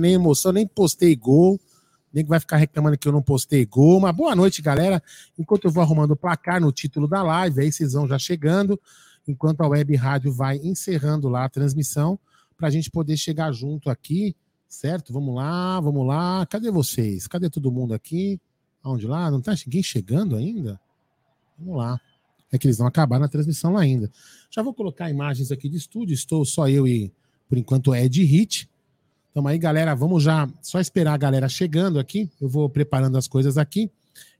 nem emoção, nem postei gol. Nem que vai ficar reclamando que eu não postei gol. Mas boa noite, galera. Enquanto eu vou arrumando o placar no título da live, aí vocês vão já chegando. Enquanto a web rádio vai encerrando lá a transmissão, para a gente poder chegar junto aqui, certo? Vamos lá, vamos lá. Cadê vocês? Cadê todo mundo aqui? Aonde lá? Não tá ninguém chegando ainda? Vamos lá. É que eles não acabaram na transmissão lá ainda. Já vou colocar imagens aqui de estúdio. Estou só eu e, por enquanto, Ed Hit. Então aí, galera, vamos já só esperar a galera chegando aqui. Eu vou preparando as coisas aqui.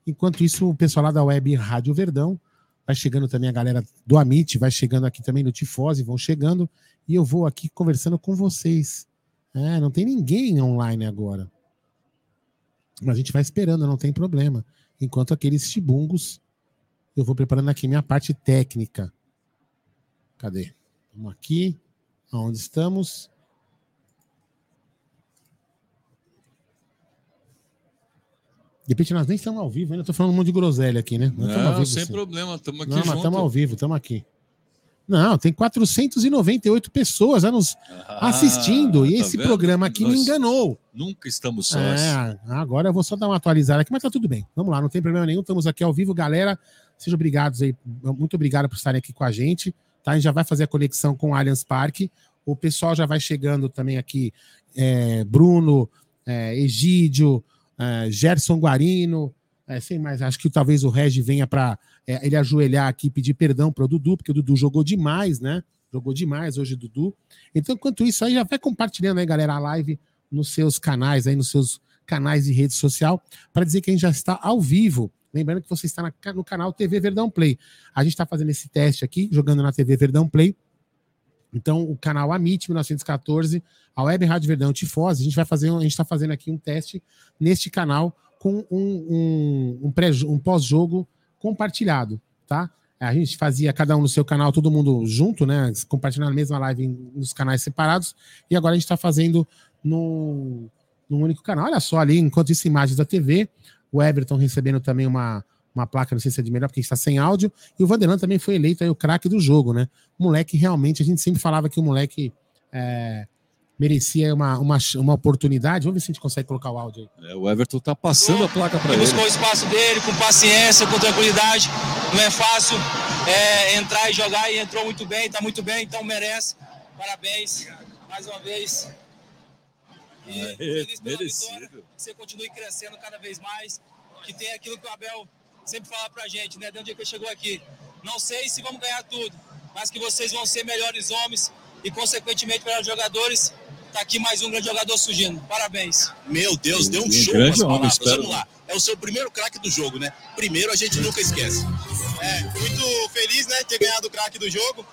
Enquanto isso, o pessoal lá da Web Rádio Verdão vai chegando também a galera do Amit, vai chegando aqui também no Tifose, vão chegando. E eu vou aqui conversando com vocês. É, não tem ninguém online agora. Mas a gente vai esperando, não tem problema. Enquanto aqueles tibungos, eu vou preparando aqui minha parte técnica. Cadê? Vamos aqui. Aonde estamos? De repente nós nem estamos ao vivo, ainda estou falando um monte de groselha aqui, né? Não, não vivo, sem assim. problema, estamos aqui Não, junto. mas estamos ao vivo, estamos aqui. Não, tem 498 pessoas nos ah, assistindo. E tá esse vendo? programa aqui Nós me enganou. Nunca estamos sós. É, agora eu vou só dar uma atualizada aqui, mas tá tudo bem. Vamos lá, não tem problema nenhum. Estamos aqui ao vivo, galera. Sejam obrigados aí. Muito obrigado por estarem aqui com a gente. Tá? A gente já vai fazer a conexão com o Allianz Parque. O pessoal já vai chegando também aqui. É, Bruno, é, Egídio, é, Gerson Guarino, é, sem mais, acho que talvez o Regi venha para é, ele ajoelhar aqui e pedir perdão para o Dudu, porque o Dudu jogou demais, né? Jogou demais hoje, Dudu. Então, enquanto isso, aí já vai compartilhando aí, galera, a live nos seus canais, aí nos seus canais de rede social, para dizer que a gente já está ao vivo. Lembrando que você está na, no canal TV Verdão Play. A gente está fazendo esse teste aqui, jogando na TV Verdão Play. Então, o canal Amit 1914, a Web Rádio Verdão Tifose, a gente vai fazer, a gente está fazendo aqui um teste neste canal com um, um, um, um pós-jogo compartilhado, tá? A gente fazia cada um no seu canal, todo mundo junto, né? Compartilhando a mesma live nos canais separados. E agora a gente está fazendo no, no único canal. Olha só ali, enquanto isso, imagens da TV. O Everton recebendo também uma, uma placa, não sei se é de melhor, porque está sem áudio. E o Vanderlan também foi eleito aí o craque do jogo, né? O moleque realmente, a gente sempre falava que o moleque é, merecia uma, uma, uma oportunidade. Vamos ver se a gente consegue colocar o áudio aí. É, o Everton tá passando a placa para ele. Buscou o espaço dele com paciência, com tranquilidade. Não é fácil é, entrar e jogar e entrou muito bem, tá muito bem, então merece. Parabéns mais uma vez. E é, feliz pela merecido. vitória, que você continue crescendo cada vez mais, que tem aquilo que o Abel sempre fala pra gente, né? Desde o dia que ele chegou aqui. Não sei se vamos ganhar tudo, mas que vocês vão ser melhores homens e, consequentemente, melhores jogadores Tá aqui mais um grande jogador surgindo. Parabéns. Meu Deus, deu um, um show grande homem, Vamos lá. É o seu primeiro craque do jogo, né? Primeiro a gente nunca esquece. É, muito feliz, né, ter ganhado o craque do jogo.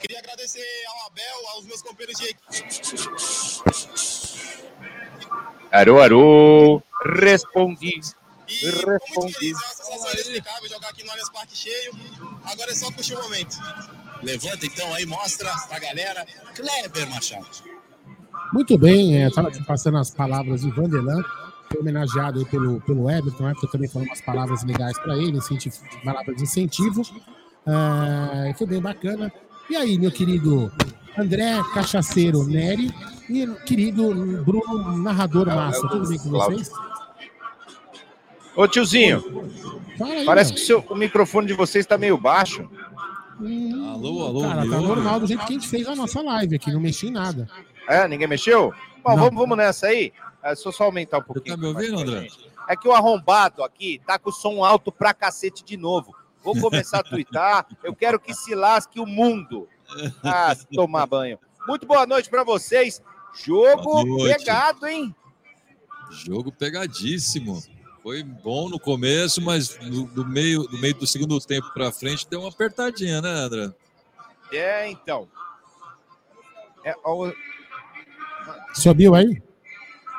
Queria agradecer ao Abel, aos meus companheiros de equipe. Arô, arô, respondi. E respondi. Feliz, uma sensação inexplicável jogar aqui no Allianz Parque cheio. Agora é só curtir o momento. Levanta então aí, mostra pra galera. Kleber Machado. Muito bem, estava é, passando as palavras de Vanderlan, foi homenageado aí pelo, pelo Everton, o Everton também falou umas palavras legais para ele, incentivo, palavras de incentivo, uh, foi bem bacana. E aí, meu querido André Cachaceiro Neri e querido Bruno Narrador Massa, tudo bem com vocês? Ô tiozinho, aí, parece que o, seu, o microfone de vocês está meio baixo. Hum, alô, alô, cara, tá normal do jeito que a gente fez a nossa live aqui, não mexi em nada. É, ninguém mexeu? Bom, vamos, vamos nessa aí. É só só aumentar um pouquinho. Você tá me ouvindo, André? É que o arrombado aqui tá com o som alto pra cacete de novo. Vou começar a twittar. Eu quero que se lasque o mundo. Ah, tomar banho. Muito boa noite para vocês. Jogo pegado, hein? Jogo pegadíssimo. Foi bom no começo, mas do, do meio, do meio do segundo tempo para frente deu uma apertadinha, né, André? É, então. É, ó, Subiu aí?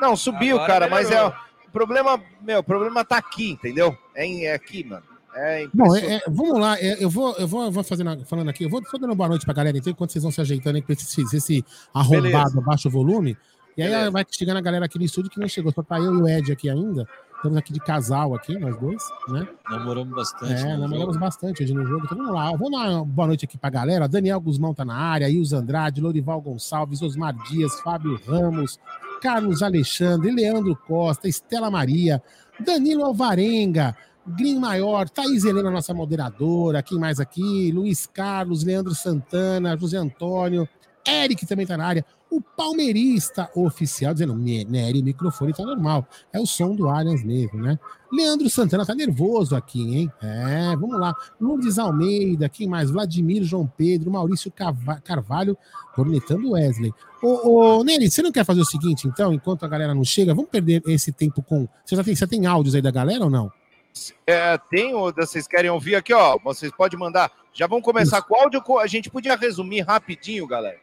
Não, subiu, Agora cara, mas é. O problema, meu, o problema tá aqui, entendeu? É, é aqui, mano. É Bom, é, é, vamos lá, é, eu vou, eu vou, eu vou fazendo, falando aqui, eu vou só dando boa noite pra galera, então, enquanto vocês vão se ajeitando aí com esse, esse arrombado baixo volume. E aí Beleza. vai chegando a galera aqui no estúdio que não chegou, só tá eu e o Ed aqui ainda. Estamos aqui de casal aqui, nós dois, né? Namoramos bastante. É, namoramos jogo. bastante hoje no jogo. Então vamos lá. Vamos lá, boa noite aqui pra galera. Daniel Guzmão tá na área, Ilza Andrade, Lorival Gonçalves, Osmar Dias, Fábio Ramos, Carlos Alexandre, Leandro Costa, Estela Maria, Danilo Alvarenga, Green Maior, Thaís Helena, nossa moderadora, quem mais aqui? Luiz Carlos, Leandro Santana, José Antônio, Eric também tá na área, o palmeirista oficial dizendo, Nery, o microfone tá normal, é o som do Allianz mesmo, né? Leandro Santana tá nervoso aqui, hein? É, vamos lá. Lourdes Almeida, quem mais? Vladimir João Pedro, Maurício Carvalho, cornetando Wesley. Ô, ô Nery, você não quer fazer o seguinte, então, enquanto a galera não chega, vamos perder esse tempo com... Você já tem, você tem áudios aí da galera ou não? É, tem, vocês querem ouvir aqui, ó. Vocês podem mandar. Já vamos começar Isso. com o áudio. A gente podia resumir rapidinho, galera.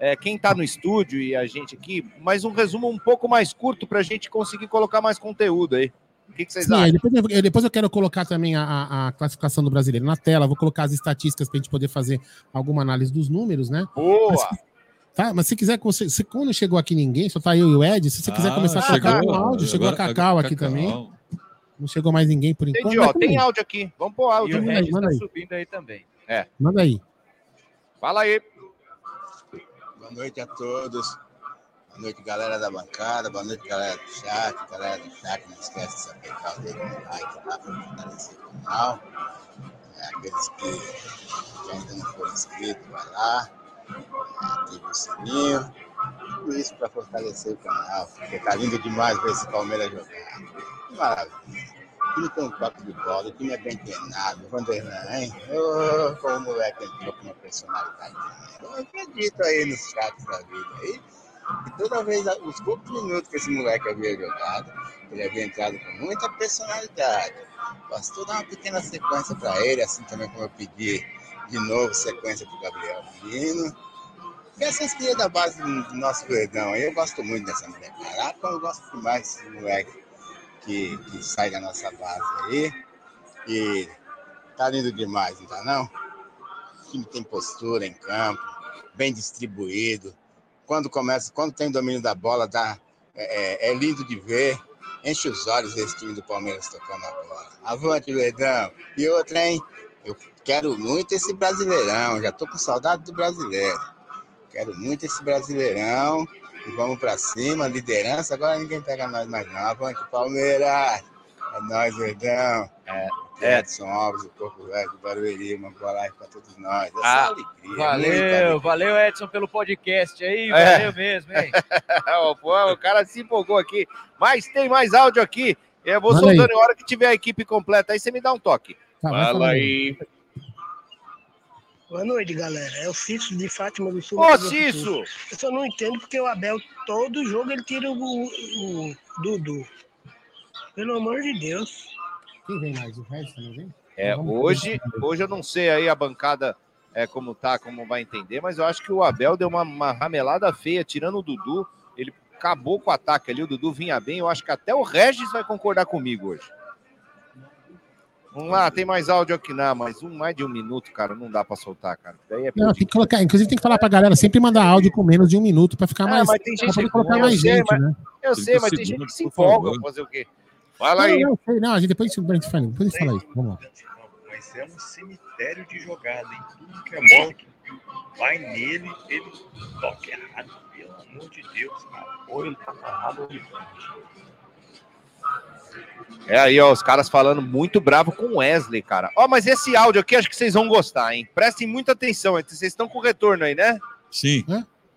É, quem está no estúdio e a gente aqui, mas um resumo um pouco mais curto para a gente conseguir colocar mais conteúdo aí. O que, que vocês Sim, acham? Depois eu, depois eu, quero colocar também a, a, classificação do brasileiro na tela, vou colocar as estatísticas para a gente poder fazer alguma análise dos números, né? Boa! Mas, tá, mas se quiser, se, quando chegou aqui ninguém, só tá eu e o Ed, se você quiser ah, começar a colocar o áudio, chegou a Cacau aqui Cacau. também. Não chegou mais ninguém por enquanto. Entendi, ó, tem áudio aqui. Vamos pôr áudio. E o Regis tá subindo aí também. É. Manda aí. Fala aí. Boa noite a todos. Boa noite, galera da bancada. Boa noite, galera do chat. Galera do chat, não esquece de apertar o dedo no like lá para fortalecer o canal. É, aqueles que, ainda não foram inscritos, vai lá. Ative o sininho. Tudo isso para fortalecer o canal. Porque tá lindo demais ver esse Palmeiras jogar. Maravilha. Time tem toque de bola, o time é bem treinado. O Vanderlan, hein? Como o moleque entrou com uma personalidade. Eu acredito aí nos chats da vida aí. E toda vez, os poucos minutos que esse moleque havia jogado, ele havia entrado com muita personalidade. Bastou dar uma pequena sequência para ele, assim também como eu pedi de novo sequência para o Gabriel Menino. E essas crias da base do nosso verdão aí, eu gosto muito dessa mulher. Caraca, eu gosto demais desse moleque que, que sai da nossa base aí. E tá lindo demais, não tá não? O time tem postura em campo, bem distribuído. Quando começa, quando tem domínio da bola, dá, é, é, é lindo de ver. Enche os olhos esse time do Palmeiras tocando a bola. Avante, Verdão. E outra, hein? Eu quero muito esse Brasileirão. Já tô com saudade do brasileiro. Quero muito esse Brasileirão. E vamos para cima, liderança, agora ninguém pega nós mais não. Avante Palmeiras! É nós, Verdão. É. Edson Alves, o Corpo Velho do Barueri, uma boa live para todos nós. Essa ah, alegria. Valeu, valeu, Edson, pelo podcast aí. É. Valeu mesmo, hein? o cara se empolgou aqui. Mas tem mais áudio aqui. Eu vou Manda soltando a hora que tiver a equipe completa. Aí você me dá um toque. Tá, Fala aí. Boa noite, galera. É o Cício de Fátima do Sul. Ô, Cício! Eu só não entendo porque o Abel, todo jogo, ele tira o, o, o Dudu. Pelo amor de Deus. Quem vem mais? O resto também vem? É, hoje, hoje eu não sei aí a bancada é, como tá, como vai entender, mas eu acho que o Abel deu uma, uma ramelada feia, tirando o Dudu. Ele acabou com o ataque ali, o Dudu vinha bem. Eu acho que até o Regis vai concordar comigo hoje. Vamos lá, tem mais áudio aqui, não, mas um mais de um minuto, cara, não dá para soltar, cara. Daí é não, tem que colocar, inclusive tem que falar pra galera sempre mandar áudio com menos de um minuto para ficar é, mais. Mas tem gente que colocar mais sei, gente, mas, né? Eu sei, mas tem gente que se empolga fazer o quê? Fala aí. Não, não, não, a gente depois, depois a gente fala, depois a gente fala isso. Vamos lá. Mas é um cemitério de jogada, em tudo que é que vai nele, ele toca errado. Pelo amor de Deus, cara. Ou ele tá errado ou ele é aí, ó, os caras falando muito bravo com o Wesley, cara. Ó, mas esse áudio aqui acho que vocês vão gostar, hein? Prestem muita atenção, vocês estão com retorno aí, né? Sim.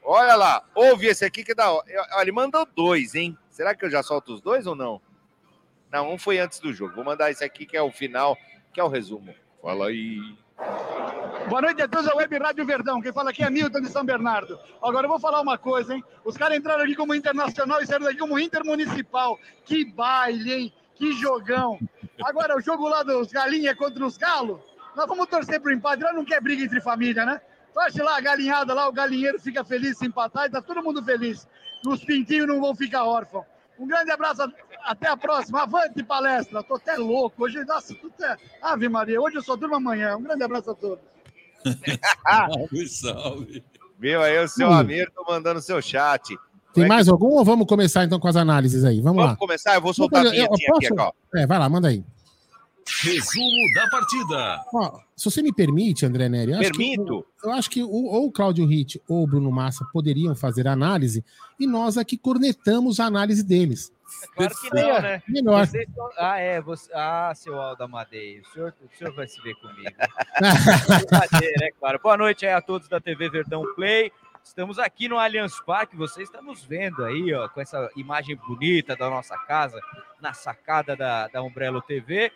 Olha lá, ouve esse aqui que dá. Olha, ele mandou dois, hein? Será que eu já solto os dois ou não? Não, um foi antes do jogo. Vou mandar esse aqui que é o final, que é o resumo. Fala aí. Boa noite a todos, é a Web Rádio Verdão. Quem fala aqui é Milton de São Bernardo. Agora eu vou falar uma coisa, hein? Os caras entraram aqui como internacional e saíram daqui como intermunicipal. Que baile, hein? Que jogão. Agora, o jogo lá dos galinhas contra os galos, nós vamos torcer pro empate. Nós não quer briga entre família, né? Torce lá a galinhada lá, o galinheiro fica feliz se empatar e tá todo mundo feliz. Os pintinhos não vão ficar órfãos. Um grande abraço, até a próxima. Avante palestra. Tô até louco. Hoje, nossa, tudo é... Ave Maria, hoje eu só durmo amanhã. Um grande abraço a todos. salve, salve. Meu, aí o seu hum. Amir tô mandando seu chat. Tem é mais que... algum ou vamos começar então com as análises aí? Vamos, vamos lá. começar, eu vou soltar eu, a vinhetinha aqui, ó. É, vai lá, manda aí. Resumo da partida. Ó, se você me permite, André Neri, eu acho que, Permito. eu acho que o, ou o Cláudio Ritt ou o Bruno Massa poderiam fazer análise e nós aqui cornetamos a análise deles. Claro que não, né? Melhor. Vocês são- Ah, é. Você... Ah, seu Aldo Amadei. O senhor, o senhor vai se ver comigo. É claro. Boa noite aí a todos da TV Verdão Play. Estamos aqui no Allianz Parque, você está nos vendo aí, ó, com essa imagem bonita da nossa casa, na sacada da, da Umbrello TV.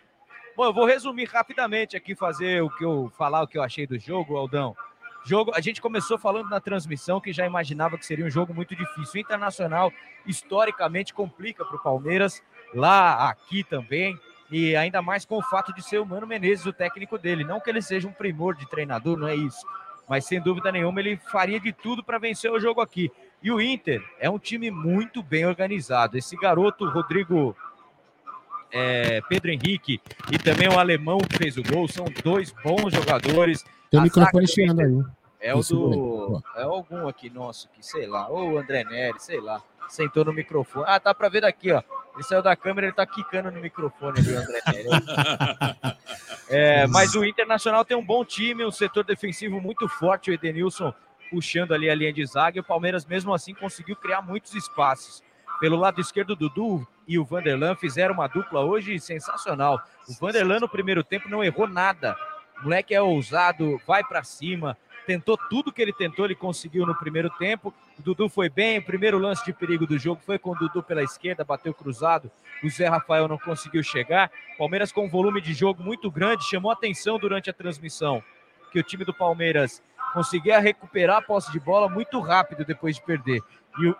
Bom, eu vou resumir rapidamente aqui, fazer o que eu falar, o que eu achei do jogo, Aldão. Jogo, a gente começou falando na transmissão que já imaginava que seria um jogo muito difícil. O Internacional, historicamente, complica para o Palmeiras, lá, aqui também, e ainda mais com o fato de ser o Mano Menezes, o técnico dele. Não que ele seja um primor de treinador, não é isso. Mas sem dúvida nenhuma ele faria de tudo para vencer o jogo aqui. E o Inter é um time muito bem organizado. Esse garoto, Rodrigo é, Pedro Henrique, e também o alemão que fez o gol, são dois bons jogadores. Tem o microfone zaga do chiando aí. é o do. É algum aqui nosso, que sei lá. Ou o André Neri, sei lá. Sentou no microfone. Ah, tá pra ver daqui, ó. Ele saiu da câmera, ele tá quicando no microfone ali, o André Neri. É, mas o Internacional tem um bom time, um setor defensivo muito forte, o Edenilson puxando ali a linha de zaga, e o Palmeiras mesmo assim conseguiu criar muitos espaços. Pelo lado esquerdo, Dudu e o Vanderlan fizeram uma dupla hoje sensacional. O Vanderlan no primeiro tempo não errou nada. O moleque é ousado, vai para cima, tentou tudo que ele tentou, ele conseguiu no primeiro tempo. O Dudu foi bem, o primeiro lance de perigo do jogo foi com o Dudu pela esquerda, bateu cruzado, o Zé Rafael não conseguiu chegar. Palmeiras com um volume de jogo muito grande, chamou atenção durante a transmissão que o time do Palmeiras conseguia recuperar a posse de bola muito rápido depois de perder. E o,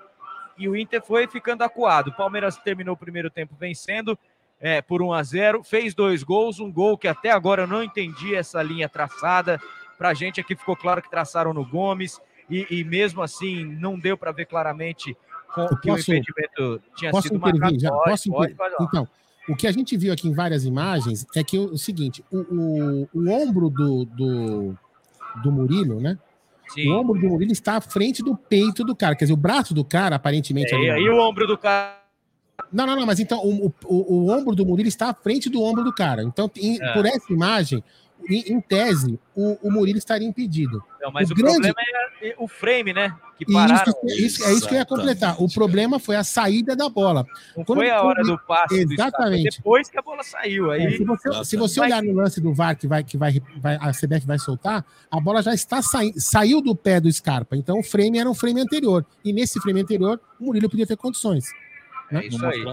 e o Inter foi ficando acuado. O Palmeiras terminou o primeiro tempo vencendo é, por 1 a 0 fez dois gols, um gol que até agora eu não entendi essa linha traçada. Para a gente aqui ficou claro que traçaram no Gomes, e, e mesmo assim não deu para ver claramente com, Eu que o posso- impedimento tinha Posso sido intervir? marcado. Já? Pode, Posso pode, pode. Então, o que a gente viu aqui em várias imagens é que o, o seguinte: o, o, o ombro do, do, do Murilo, né? Sim. O ombro do Murilo está à frente do peito do cara. Quer dizer, o braço do cara, aparentemente. É, ali- e aí o ombro do cara. Não, não, não, mas então o, o, o ombro do Murilo está à frente do ombro do cara. Então, em- É. por essa imagem, em, em tese, o, o Murilo estaria impedido. Não, mas o, grande- problema é o frame, né? Que pararam. isso, isso- é isso que eu ia completar. O problema foi a saída da bola. Não Quando- foi a hora do passe do Exatamente. depois que a bola saiu. Aí, É, se, você, se você olhar no lance do VAR que vai que vai, vai a CBF vai soltar, a bola já está saindo, saiu do pé do Scarpa. Então o frame era um frame anterior. E nesse frame anterior, o Murilo podia ter condições. né? É isso aí.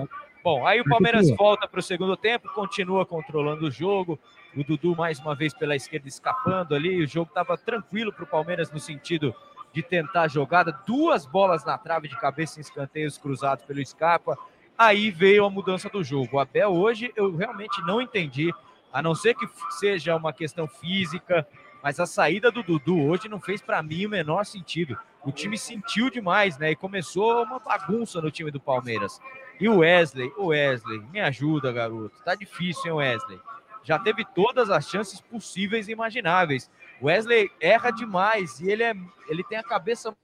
Bom, aí o Palmeiras volta para o segundo tempo, continua controlando o jogo. O Dudu mais uma vez pela esquerda escapando ali. O jogo estava tranquilo para o Palmeiras no sentido de tentar a jogada. Duas bolas na trave de cabeça em escanteios cruzados pelo Scarpa. Aí veio a mudança do jogo. O Abel hoje eu realmente não entendi, a não ser que seja uma questão física, mas a saída do Dudu hoje não fez para mim o menor sentido. O time sentiu demais, né? E começou uma bagunça no time do Palmeiras. E o Wesley, o Wesley, me ajuda, garoto. Tá difícil, hein, Wesley? Já teve todas as chances possíveis e imagináveis. Wesley erra demais e ele, é, ele tem a cabeça.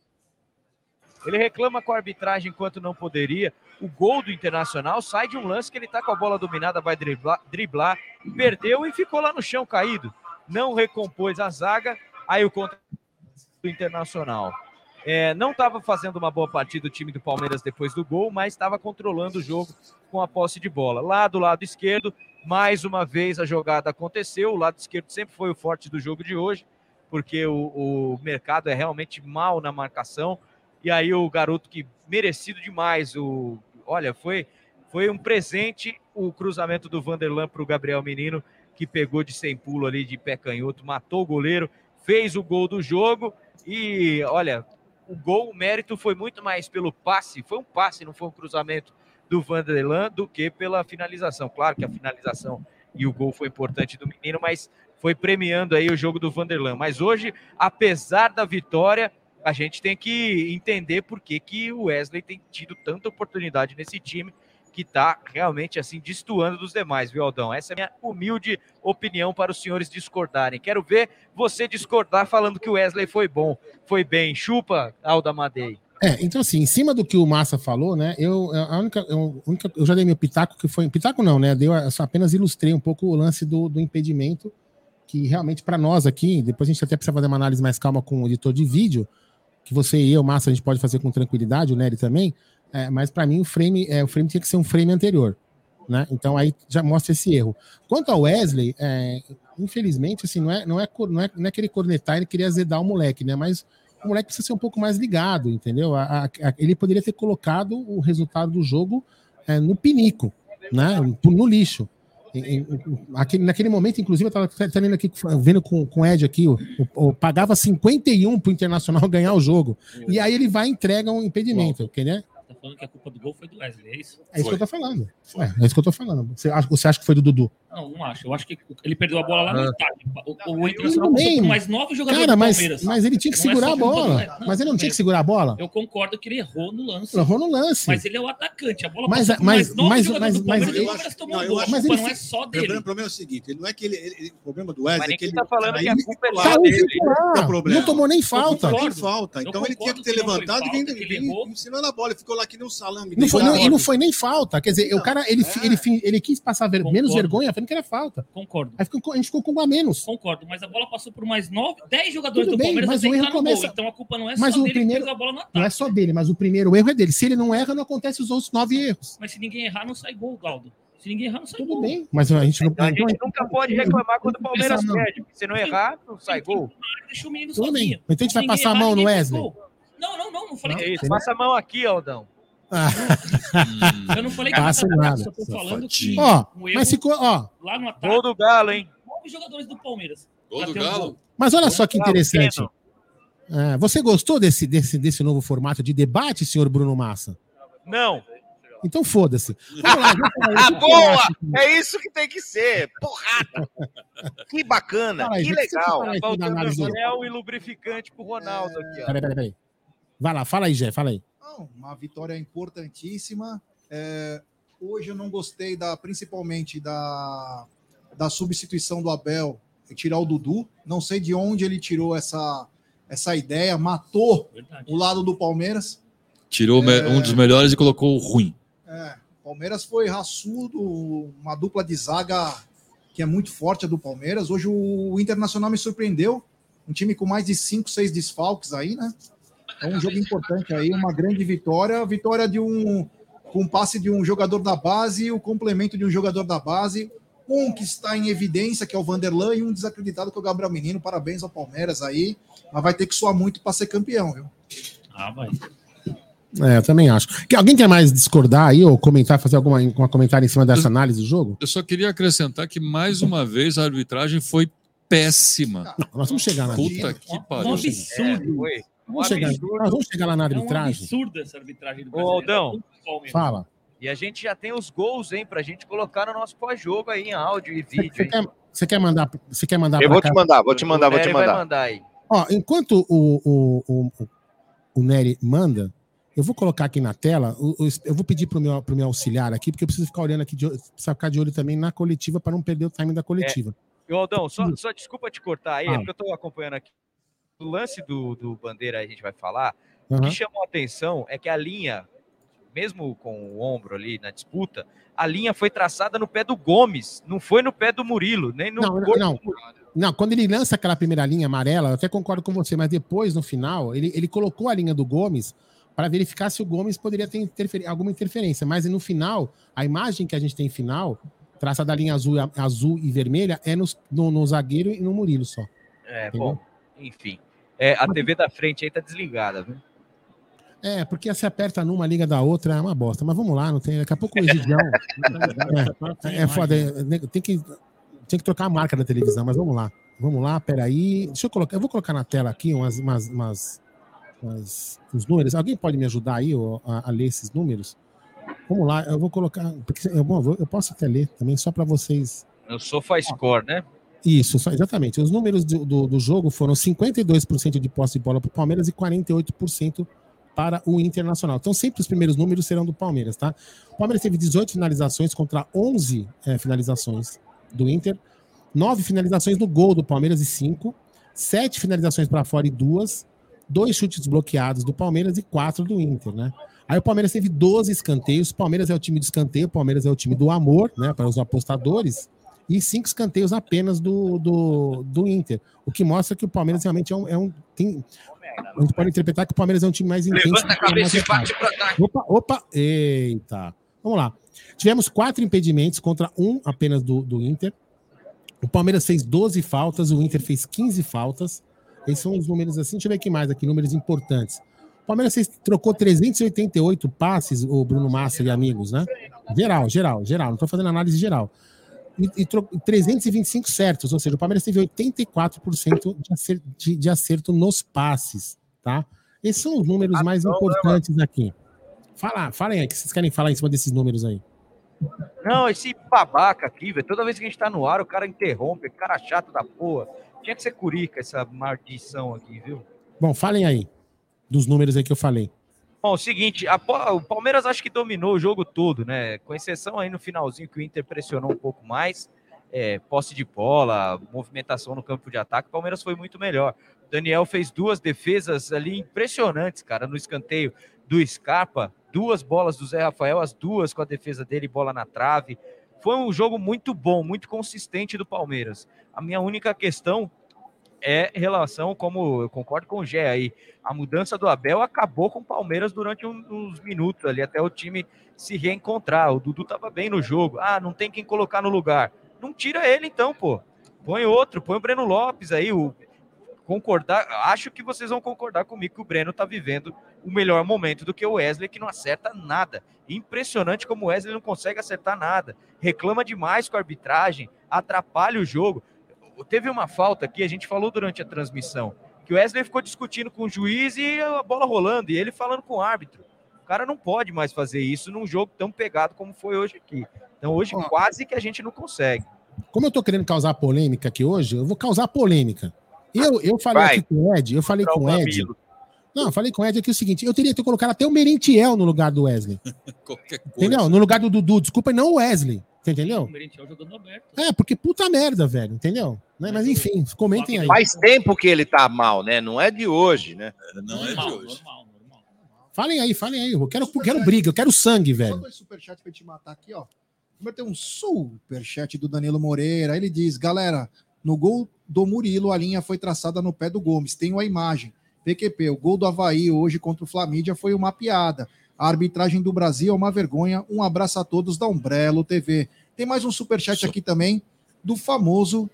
Ele reclama com a arbitragem enquanto não poderia. O gol do Internacional sai de um lance que ele tá com a bola dominada, vai driblar, driblar perdeu e ficou lá no chão caído. Não recompôs a zaga, aí o contra do Internacional. É, não estava fazendo uma boa partida o time do Palmeiras depois do gol, mas estava controlando o jogo com a posse de bola. Lá do lado esquerdo, mais uma vez a jogada aconteceu. O lado esquerdo sempre foi o forte do jogo de hoje, porque o, o mercado é realmente mal na marcação. E aí o garoto que merecido demais, o olha, foi foi um presente o cruzamento do Vanderlan para o Gabriel Menino, que pegou de sem pulo ali de pé canhoto, matou o goleiro, fez o gol do jogo e olha, o gol, o mérito foi muito mais pelo passe, foi um passe, não foi um cruzamento do Vanderlan, do que pela finalização. Claro que a finalização e o gol foi importante do menino, mas foi premiando aí o jogo do Vanderlan. Mas hoje, apesar da vitória, a gente tem que entender por que, que o Wesley tem tido tanta oportunidade nesse time que está realmente assim destoando dos demais, viu, Aldão? Essa é a minha humilde opinião para os senhores discordarem. Quero ver você discordar falando que o Wesley foi bom, foi bem. Chupa, Alda Madei. É, então assim, em cima do que o Massa falou, né? Eu, a única, eu, a única, eu já dei meu pitaco que foi. Pitaco não, né? Deu, eu só apenas ilustrei um pouco o lance do, do impedimento, que realmente para nós aqui, depois a gente até precisa fazer uma análise mais calma com o editor de vídeo, que você e eu, Massa, a gente pode fazer com tranquilidade, o Nery também. É, mas para mim o frame, é, o frame tinha que ser um frame anterior. Né? Então aí já mostra esse erro. Quanto ao Wesley, é, infelizmente, assim, não é, não, é, não, é, não é querer cornetar ele queria azedar o moleque, né? Mas o moleque precisa ser um pouco mais ligado, entendeu? A, a, ele poderia ter colocado o resultado do jogo é, no pinico, né? No lixo. Em, em, aquele, naquele momento, inclusive, eu estava aqui, vendo com, com o Ed aqui, o, o, o pagava 51 para o Internacional ganhar o jogo. E aí ele vai e entrega um impedimento, entendeu? Tá falando que a culpa do gol foi do Wesley, é isso? É isso que eu tô falando. É, é isso que eu tô falando. Você acha, você acha que foi do Dudu? Não, não acho. Eu acho que ele perdeu a bola lá no Ah. estádio. O, o Internacional mais nove jogadores Cara, do mas, Palmeiras. mas ele tinha que Não é segurar só a bola. Não, Mas ele não tinha que segurar a bola? Eu concordo que ele errou no lance. Ele errou no lance. Mas ele é o atacante. A bola Mas- passou mas- mais nove mas- jogadores mas- do Palmeiras mas- o eu acho- tomou Não, eu acho- mas ele não é só problema, dele. o problema é o seguinte: ele não é que ele, ele- o problema do Wesley é que ele. tá falando aí que a culpa é lá. dele. É Não tomou nem falta. Nem falta. Então ele tinha que ter levantado e vindo que ele vindo errou. ensinando a bola. Ele ficou lá que nem um salame. E não foi nem falta. Quer dizer, o cara ele, é. ele, quis passar menos vergonha, falando que era falta. Concordo. Aí ficou, a gente ficou com um a menos. Concordo, mas a bola passou por mais nove, dez jogadores Tudo do bem, Palmeiras mas até o erro começa- gol. Então a culpa não é Mas só o dele primeiro- a bola no ataque. Não é só dele, mas o primeiro erro é dele. Se ele não erra, não acontece os outros nove erros. Mas se ninguém errar, não sai gol, Galdo. Se ninguém errar, não sai Tudo gol. bem. Mas a gente não. Então a gente nunca pode reclamar quando o Palmeiras Não. perde. porque Se não errar, não sai gol. Deixa o menino Tudo sozinho. bem. Então a gente vai passar a mão no Wesley. Não, não, não, não falei É que isso. Passa a mão aqui, Aldão. Eu não falei que Passa era nada. Eu tô falando que Ó, erro mas ficou, ó. lá no ataque. Gol do Galo, hein? Nove jogadores do Palmeiras. Gol do um Galo? gol. Mas olha só que interessante. É, você gostou desse, desse, desse novo formato de debate, senhor Bruno Massa? Não. Então foda-se. Aí, Ah, boa! É isso que tem que ser. Porrada. Que bacana, que legal. da Faltando gel e lubrificante pro Ronaldo aqui, ó. Peraí, peraí, peraí. Vai lá, fala aí, Jé, fala aí. Não, uma vitória importantíssima. É, hoje eu não gostei da, principalmente da, da substituição do Abel e tirar o Dudu. Não sei de onde ele tirou essa, essa ideia, matou o lado do Palmeiras. Tirou me- um dos melhores e colocou o ruim. É, o Palmeiras foi raçudo, uma dupla de zaga que é muito forte a do Palmeiras. Hoje o Internacional me surpreendeu. Um time com mais de cinco, seis desfalques aí, né? É um jogo importante aí, uma grande vitória. Vitória de um com passe de um jogador da base e o complemento de um jogador da base. Um que está em evidência, que é o Vanderlan, e um desacreditado, que é o Gabriel Menino. Parabéns ao Palmeiras aí. Mas vai ter que suar muito para ser campeão, viu? Ah, vai. É, eu também acho. Que, alguém quer mais discordar aí ou comentar, fazer alguma um comentário em cima dessa análise do jogo? Eu só queria acrescentar que mais uma vez a arbitragem foi péssima. Não, nós vamos chegar na Puta que Um pariu. absurdo. Foi. Vamos Um chegar, vamos chegar lá na É um arbitragem. absurdo essa arbitragem do Ô, brasileiro. Aldão. Fala. E a gente já tem os gols, hein, pra gente colocar no nosso pós-jogo aí em áudio e Você vídeo, hein? quer, você quer mandar? Você quer mandar Eu vou cá? te mandar, vou te mandar, vou te Nery vai mandar. mandar aí. Ó, enquanto o, o, o, o Nery manda, eu vou colocar aqui na tela. o- o- eu vou pedir pro meu, pro meu auxiliar aqui, porque eu preciso ficar olhando aqui, de, olho- preciso ficar de olho também na coletiva para não perder o time da coletiva. E, Aldão, só, só desculpa te cortar aí, é Ah. porque eu tô acompanhando aqui. O lance do, do Bandeira a gente vai falar. O Aham. que chamou a atenção é que a linha, mesmo com o ombro ali na disputa, a linha foi traçada no pé do Gomes, não foi no pé do Murilo, nem no Não, corpo não. do Murilo. Não, quando ele lança aquela primeira linha amarela, eu até concordo com você, mas depois, no final, ele, ele colocou a linha do Gomes para verificar se o Gomes poderia ter interferi- alguma interferência. Mas no final, a imagem que a gente tem final, traçada da linha azul, azul e vermelha, é nos- no, no zagueiro e no Murilo só. É, Entendeu? bom, enfim. É, a TV da frente aí tá desligada, viu? É, porque se aperta numa, liga da outra, é uma bosta. Mas vamos lá, não tem. Daqui a pouco o Egidião. é, é foda. é, né, tem, que, tem que trocar a marca da televisão, mas vamos lá. Vamos lá, peraí. Deixa eu colocar. Eu vou colocar na tela aqui umas, umas, umas, umas- uns números. Alguém pode me ajudar aí ó, a, a ler esses números? Vamos lá, eu vou colocar. Porque, eu, bom, eu eu posso até ler também, só para vocês. No SofaScore, né? Isso, exatamente. Os números do, do, do jogo foram 52% de posse de bola para o Palmeiras e 48% para o Internacional. Então, sempre os primeiros números serão do Palmeiras, tá? O Palmeiras teve 18 finalizações contra 11 eh, finalizações do Inter, 9 finalizações no gol do Palmeiras e 5, 7 finalizações para fora e 2, dois chutes bloqueados do Palmeiras e quatro do Inter, né? Aí o Palmeiras teve 12 escanteios. O Palmeiras é o time do escanteio, o Palmeiras é o time do amor, né? Para os apostadores. E cinco escanteios apenas do, do, do Inter. O que mostra que o Palmeiras realmente é um. É um tem, a gente pode interpretar que o Palmeiras é um time mais intenso. Levanta a cabeça e parte para ataque. Opa, opa, eita. Vamos lá. Tivemos quatro impedimentos contra um apenas do, do Inter. O Palmeiras fez 12 faltas, o Inter fez 15 faltas. Esses são os números assim. Deixa eu ver aqui mais aqui, números importantes. O Palmeiras fez, trocou 388 passes, o Bruno Massa e amigos, né? Geral, geral, geral. Não estou fazendo análise geral. E, e tro- 325 certos, ou seja, o Palmeiras teve 84% de acerto, de, de acerto nos passes, tá? Esses são os números mais importantes aqui. Fala, falem aí, o que vocês querem falar em cima desses números aí? Não, esse babaca aqui, velho. Toda vez que a gente tá no ar, o cara interrompe, cara chato da porra. Tinha que ser curica essa maldição aqui, viu? Bom, falem aí dos números aí que eu falei. Bom, o seguinte, a o Palmeiras acho que dominou o jogo todo, né? Com exceção aí no finalzinho que o Inter pressionou um pouco mais, é, posse de bola, movimentação no campo de ataque, o Palmeiras foi muito melhor. O Daniel fez duas defesas ali impressionantes, cara, no escanteio do Scarpa, duas bolas do Zé Rafael, as duas com a defesa dele, bola na trave. Foi um jogo muito bom, muito consistente do Palmeiras. A minha única questão é relação, como eu concordo com o Gé aí, a mudança do Abel acabou com o Palmeiras durante uns minutos ali, até o time se reencontrar. O Dudu tava bem no jogo. Ah, não tem quem colocar no lugar. Não tira ele então, pô. Põe outro, põe o Breno Lopes aí. O, concordar, acho que vocês vão concordar comigo que o Breno tá vivendo o melhor momento do que o Wesley, que não acerta nada. Impressionante como o Wesley não consegue acertar nada. Reclama demais com a arbitragem, atrapalha o jogo. Teve uma falta aqui, a gente falou durante a transmissão, que o Wesley ficou discutindo com o juiz e a bola rolando, e ele falando com o árbitro. O cara não pode mais fazer isso num jogo tão pegado como foi hoje aqui. Então hoje quase que a gente não consegue. Como eu tô querendo causar polêmica aqui hoje, eu vou causar polêmica. Eu, eu falei Vai. aqui com o Ed, eu falei Pra com o o Ed. Não, eu falei com o Ed aqui o seguinte: eu teria que ter colocado até o Merentiel no lugar do Wesley. Qualquer coisa. Entendeu? No lugar do Dudu, desculpa, e não o Wesley. Você entendeu? O Merentiel jogando aberto. É, porque puta merda, velho, entendeu? Né, Mas enfim, comentem aí. Faz tempo que ele tá mal, né? Não é de hoje, né? Não é de hoje. Falem aí, falem aí. Eu quero, quero briga, eu quero sangue, Só velho. dois superchats pra gente matar aqui, ó. Primeiro tem um superchat do Danilo Moreira. Ele diz: galera, no gol do Murilo, a linha foi traçada no pé do Gomes. Tenho a imagem. PQP, o gol do Havaí hoje contra o Flamídia foi uma piada. A arbitragem do Brasil é uma vergonha. Um abraço a todos da Umbrello TV. Tem mais um superchat aqui também do famoso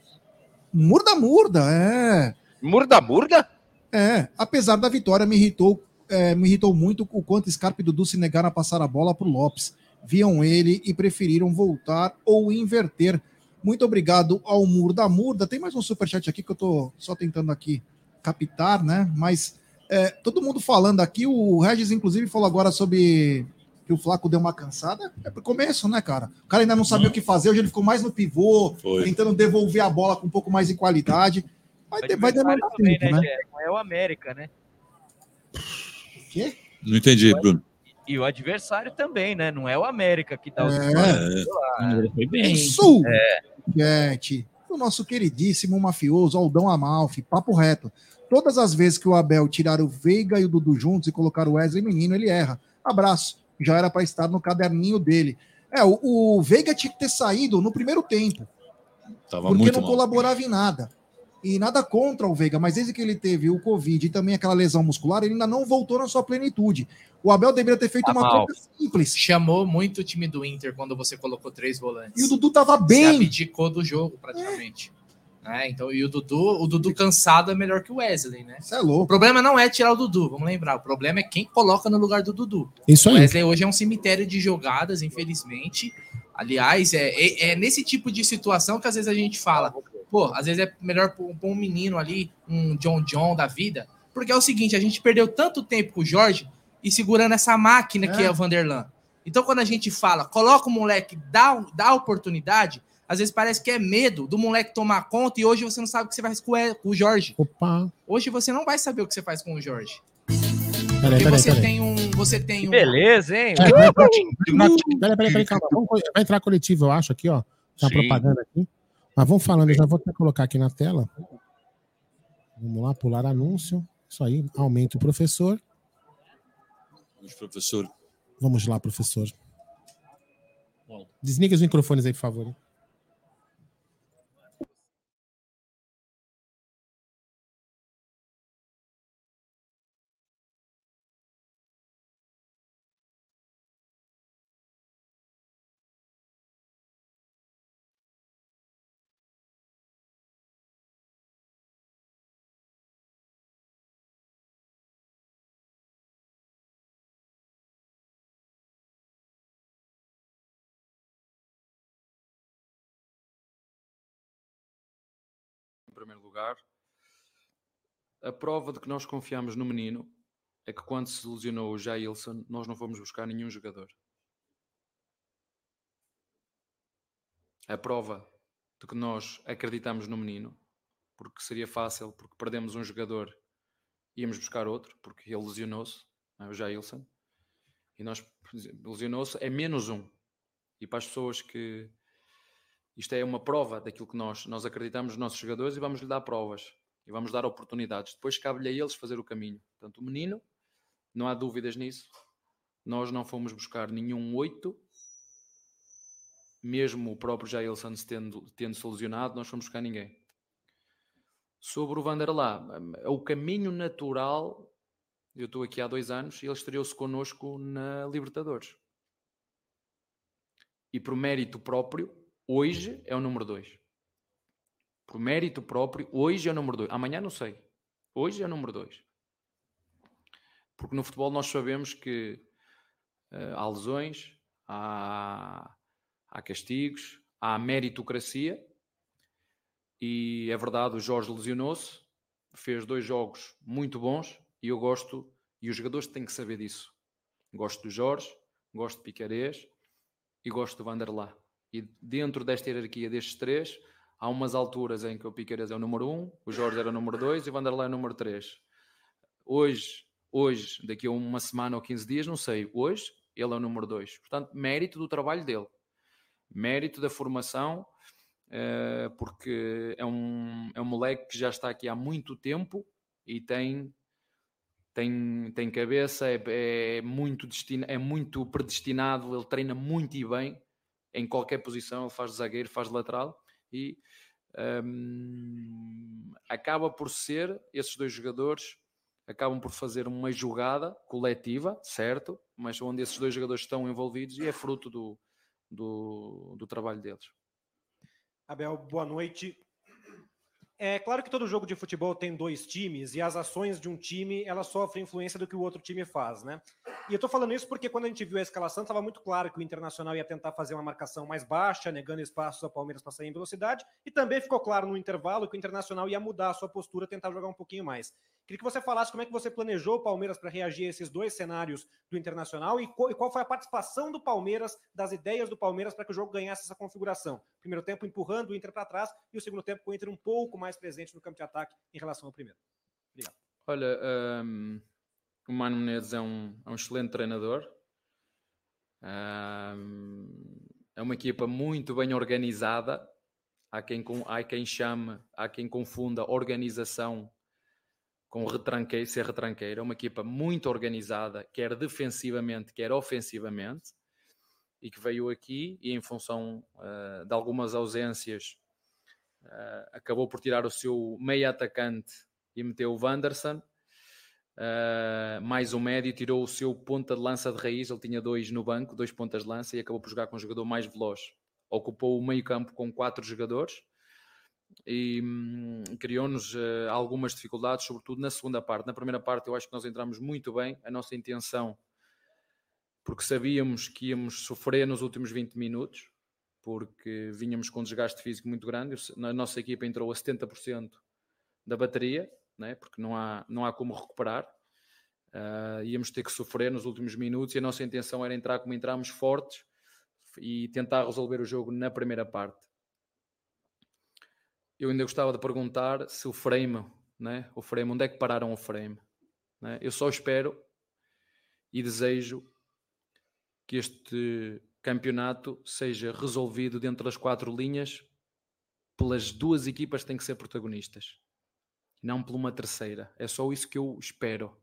Murda Murda, é. Murda Murda? É, apesar da vitória, me irritou, é, me irritou muito o quanto Scarpa e Dudu se negaram a passar a bola para o Lopes. Viam ele e preferiram voltar ou inverter. Muito obrigado ao Murda Murda. Tem mais um superchat aqui que eu tô só tentando aqui captar, né? Mas é, todo mundo falando aqui, o Regis, inclusive, falou agora sobre que o Flaco deu uma cansada. É pro começo, né, cara? O cara ainda não sabia o que fazer, hoje ele ficou mais no pivô, Foi. tentando devolver a bola com um pouco mais de qualidade. Vai, de- vai demorar também, tempo, né, né? É o América, né? quê? Não entendi, Bruno. E o adversário também, né? Não é o América que dá os É. Foi bem. Isso! É. Gente, o nosso queridíssimo mafioso Aldão Amalfi, papo reto. Todas as vezes que o Abel tirar o Veiga e o Dudu juntos e colocar o Wesley Menino, ele erra. Abraço. Já era para estar no caderninho dele. É, o, o Veiga tinha que ter saído no primeiro tempo, Tava porque muito não mal. colaborava em nada. E nada contra o Veiga, mas desde que ele teve o Covid e também aquela lesão muscular, ele ainda não voltou na sua plenitude. O Abel deveria ter feito Tá uma troca simples. Chamou muito o time do Inter quando você colocou três volantes. E o Dudu tava bem. abdicou do jogo, praticamente. É, então, e o Dudu, o Dudu cansado é melhor que o Wesley, né? Isso é louco. O problema não é tirar o Dudu, vamos lembrar. O problema é quem coloca no lugar do Dudu. Isso aí. O Wesley hoje é um cemitério de jogadas, infelizmente. Aliás, é, é, é nesse tipo de situação que às vezes a gente fala, pô, às vezes é melhor pôr um menino ali, um John John da vida, porque é o seguinte, a gente perdeu tanto tempo com o Jorge e segurando essa máquina que É. é o Vanderlan. Então, quando a gente fala, coloca o moleque, dá, dá oportunidade, às vezes parece que é medo do moleque tomar conta e hoje você não sabe o que você faz com o com o Jorge. Opa. Hoje você não vai saber o que você faz com o Jorge. Peraí, Porque peraí, você peraí. tem um. Você tem um. Beleza, hein? É, vai entrar- Peraí, peraí, peraí, calma. Vamos vai entrar coletivo, eu acho, aqui, ó. Tá propaganda aqui. Mas vamos falando, eu já vou até colocar aqui na tela. Vamos lá, pular anúncio. Isso aí, aumenta o professor. Os professor. Vamos lá, professor. Desliga os microfones aí, por favor. hein? Primeiro lugar, a prova de que nós confiamos no menino é que quando se lesionou o Jailson, nós não fomos buscar nenhum jogador. A prova de que nós acreditamos no menino, porque seria fácil, porque perdemos um jogador, íamos buscar outro, porque ele lesionou-se, é? o Jailson, e nós lesionou-se, é menos um. E para as pessoas que isto é uma prova daquilo que nós, nós acreditamos nos nossos jogadores e vamos lhe dar provas e vamos dar oportunidades. Depois cabe-lhe a eles fazer o caminho. Portanto, o menino, não há dúvidas nisso. Nós não fomos buscar nenhum oito, mesmo o próprio Jailson se tendo, tendo solucionado, nós fomos buscar ninguém. Sobre o Vanderlá, o caminho natural, eu estou aqui há dois anos e ele estreou-se connosco na Libertadores. E por mérito próprio, hoje é o número 2. Por mérito próprio, hoje é o número 2. Amanhã não sei. Hoje é o número 2. Porque no futebol nós sabemos que uh, há lesões, há, há castigos, há meritocracia. E é verdade, o Jorge lesionou-se, fez dois jogos muito bons e eu gosto, e os jogadores têm que saber disso. Gosto do Jorge, gosto de Picarés e gosto do Vanderlá. E dentro desta hierarquia destes três, há umas alturas em que o Piqueires é o número um, o Jorge era o número dois e o Vanderlei é o número três. Hoje, hoje, daqui a uma semana ou 15 dias, não sei, hoje ele é o número dois. Portanto, mérito do trabalho dele, mérito da formação, eh, porque é um, é um moleque que já está aqui há muito tempo e tem tem, tem cabeça, é, é, muito destina, é muito predestinado, ele treina muito e bem em qualquer posição, ele faz de zagueiro, faz de lateral e hum, acaba por ser, esses dois jogadores acabam por fazer uma jogada coletiva, certo? Mas onde esses dois jogadores estão envolvidos e é fruto do, do, do trabalho deles. Abel, boa noite. É claro que todo jogo de futebol tem dois times e as ações de um time elas sofrem influência do que o outro time faz, né? E eu tô falando isso porque quando a gente viu a escalação estava muito claro que o Internacional ia tentar fazer uma marcação mais baixa, negando espaços ao Palmeiras para sair em velocidade, e também ficou claro no intervalo que o Internacional ia mudar a sua postura, tentar jogar um pouquinho mais. Queria que você falasse como é que você planejou o Palmeiras para reagir a esses dois cenários do Internacional e qual foi a participação do Palmeiras, das ideias do Palmeiras para que o jogo ganhasse essa configuração. Primeiro tempo empurrando o Inter para trás e o segundo tempo com o Inter um pouco mais presente no campo de ataque em relação ao primeiro. Obrigado. Olha, um, o Mano Menezes é um, é um excelente treinador. Um, é uma equipa muito bem organizada. Há quem, há quem chame, há quem confunda organização com retranqueiro, ser retranqueiro. É uma equipa muito organizada, quer defensivamente, quer ofensivamente, e que veio aqui e, em função uh, de algumas ausências, uh, acabou por tirar o seu meio atacante e meteu o Wanderson. Uh, mais um médio, tirou o seu ponta de lança de raiz. Ele tinha dois no banco, dois pontas de lança, e acabou por jogar com um jogador mais veloz. Ocupou o meio-campo com quatro jogadores e hum, criou-nos uh, algumas dificuldades, sobretudo na segunda parte. Na primeira parte, eu acho que nós entramos muito bem. A nossa intenção, porque sabíamos que íamos sofrer nos últimos 20 minutos, porque vínhamos com um desgaste físico muito grande. A nossa equipa entrou a 70% da bateria, né? porque não há, não há como recuperar. Uh, íamos ter que sofrer nos últimos minutos e a nossa intenção era entrar como entramos fortes e tentar resolver o jogo na primeira parte eu ainda gostava de perguntar se o frame, né? o frame, onde é que pararam o frame? Né? Eu só espero e desejo que este campeonato seja resolvido dentro das quatro linhas pelas duas equipas que têm que ser protagonistas. não por uma terceira. É só isso que eu espero.